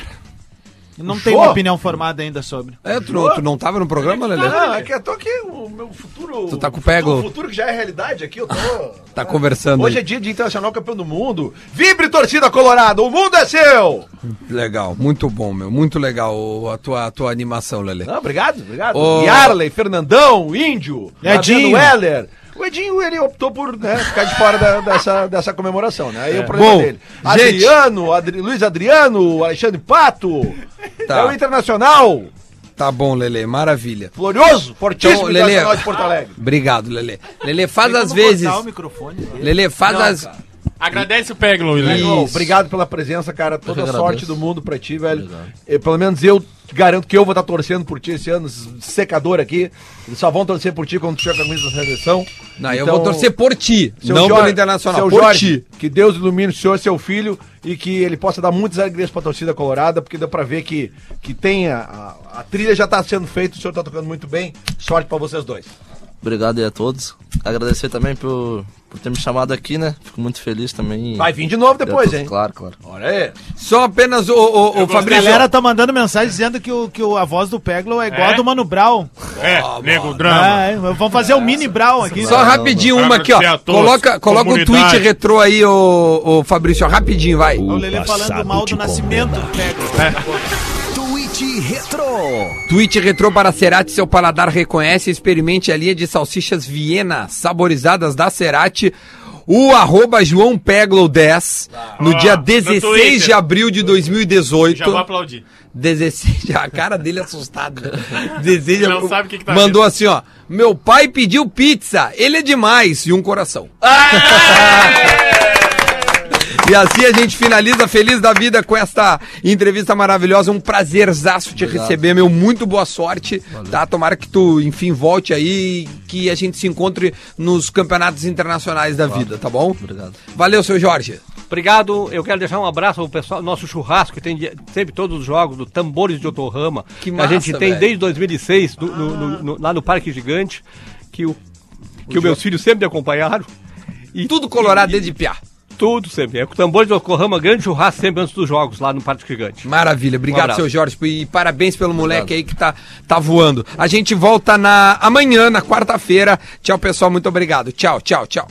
Não tenho Show. uma opinião formada ainda sobre. É, tu, não- tu não tava no programa, Lelê? Não, é que eu tô aqui, o meu futuro. Tu tá com o pego. O futuro que já é realidade aqui, eu tô. Tá conversando Hoje é aí. dia de Internacional Campeão do Mundo. Vibre, torcida colorada, o mundo é seu! Legal, muito bom, meu. Muito legal a tua, a tua animação, Lelê. Não, obrigado, obrigado. Ô- Yarley, Fernandão, Índio, Edinho. Heller. O Edinho, ele optou por né, ficar de fora da- dessa, dessa comemoração, né? Aí é o problema Bom, dele. gente. Adriano, Adri- Luiz Adriano, Alexandre Pato. Tá. É o Internacional. Tá bom, Lelê, maravilha. Glorioso, fortíssimo Então, Lelê, Internacional de Porto Alegre. obrigado, Lelê. Lelê, faz Tem às vezes. microfone. Lelê, faz Não, as. cara. Agradece o Isso. Obrigado pela presença, cara. Toda sorte do mundo pra ti, velho. E, pelo menos eu garanto que eu vou estar torcendo por ti esse ano, esse secador aqui. Eles só vão torcer por ti quando tu tiver com a camisa da seleção. Não, eu Então, vou torcer por ti, seu não Jorge- pelo Internacional. Seu por Jorge, ti. que Deus ilumine o senhor, seu filho, e que ele possa dar muitas alegrias pra torcida colorada, porque deu pra ver que, que tem a, a, a trilha já tá sendo feita, o senhor tá tocando muito bem. Sorte pra vocês dois. Obrigado aí a todos. Agradecer também por, por ter me chamado aqui, né? Fico muito feliz também. Vai vir de novo depois, hein? Claro, claro. Olha aí. Só apenas o, o, o A Fabrício. galera tá mandando mensagem dizendo que, o, que o- a voz do Peglo é igual É? a do Mano Brown. É, nego drama. Ah, é, vamos fazer o mini Brown aqui. Só rapidinho uma aqui, ó. a Coloca, coloca o tweet retrô aí, ô, ô Fabrício, ó, rapidinho, vai. O Lelê falando mal do nascimento do Peglo. Tweet Retro. Tweet retrô para Cerati, seu paladar reconhece. Experimente a linha de salsichas Viena, saborizadas da Cerati. O arroba João Peglo 10, no Ó, dia no 16 de Twitter. abril de 2018. Já vou aplaudir. 16, a cara dele é assustada. 16, Não sabe o que que tá Mandou assim, ó. Meu pai pediu pizza, ele é demais, e um coração. E assim a gente finaliza feliz da vida com esta entrevista maravilhosa. Um prazerzaço te Obrigado. receber, meu. Muito boa sorte. Tá? Tomara que tu, enfim, volte aí e que a gente se encontre nos campeonatos internacionais da vida, tá bom? Obrigado. Valeu, seu Jorge. Obrigado. Eu quero deixar um abraço ao pessoal, nosso churrasco, que tem sempre todos os jogos do Tambores de Otorrama. Que a massa, gente tem velho. desde 2006, do- no- no- no- lá no Parque Gigante, que, o, que os meus filhos sempre me acompanharam. E Tudo colorado desde piá. Tudo sempre. É com Tambores de Otorrama, grande churrasco sempre antes dos jogos, lá no Parque Gigante. Maravilha, obrigado, abraço. seu Jorge. E parabéns pelo moleque aí que tá, tá voando. A gente volta na amanhã, na quarta-feira. Tchau, pessoal. Muito obrigado. Tchau, tchau, tchau.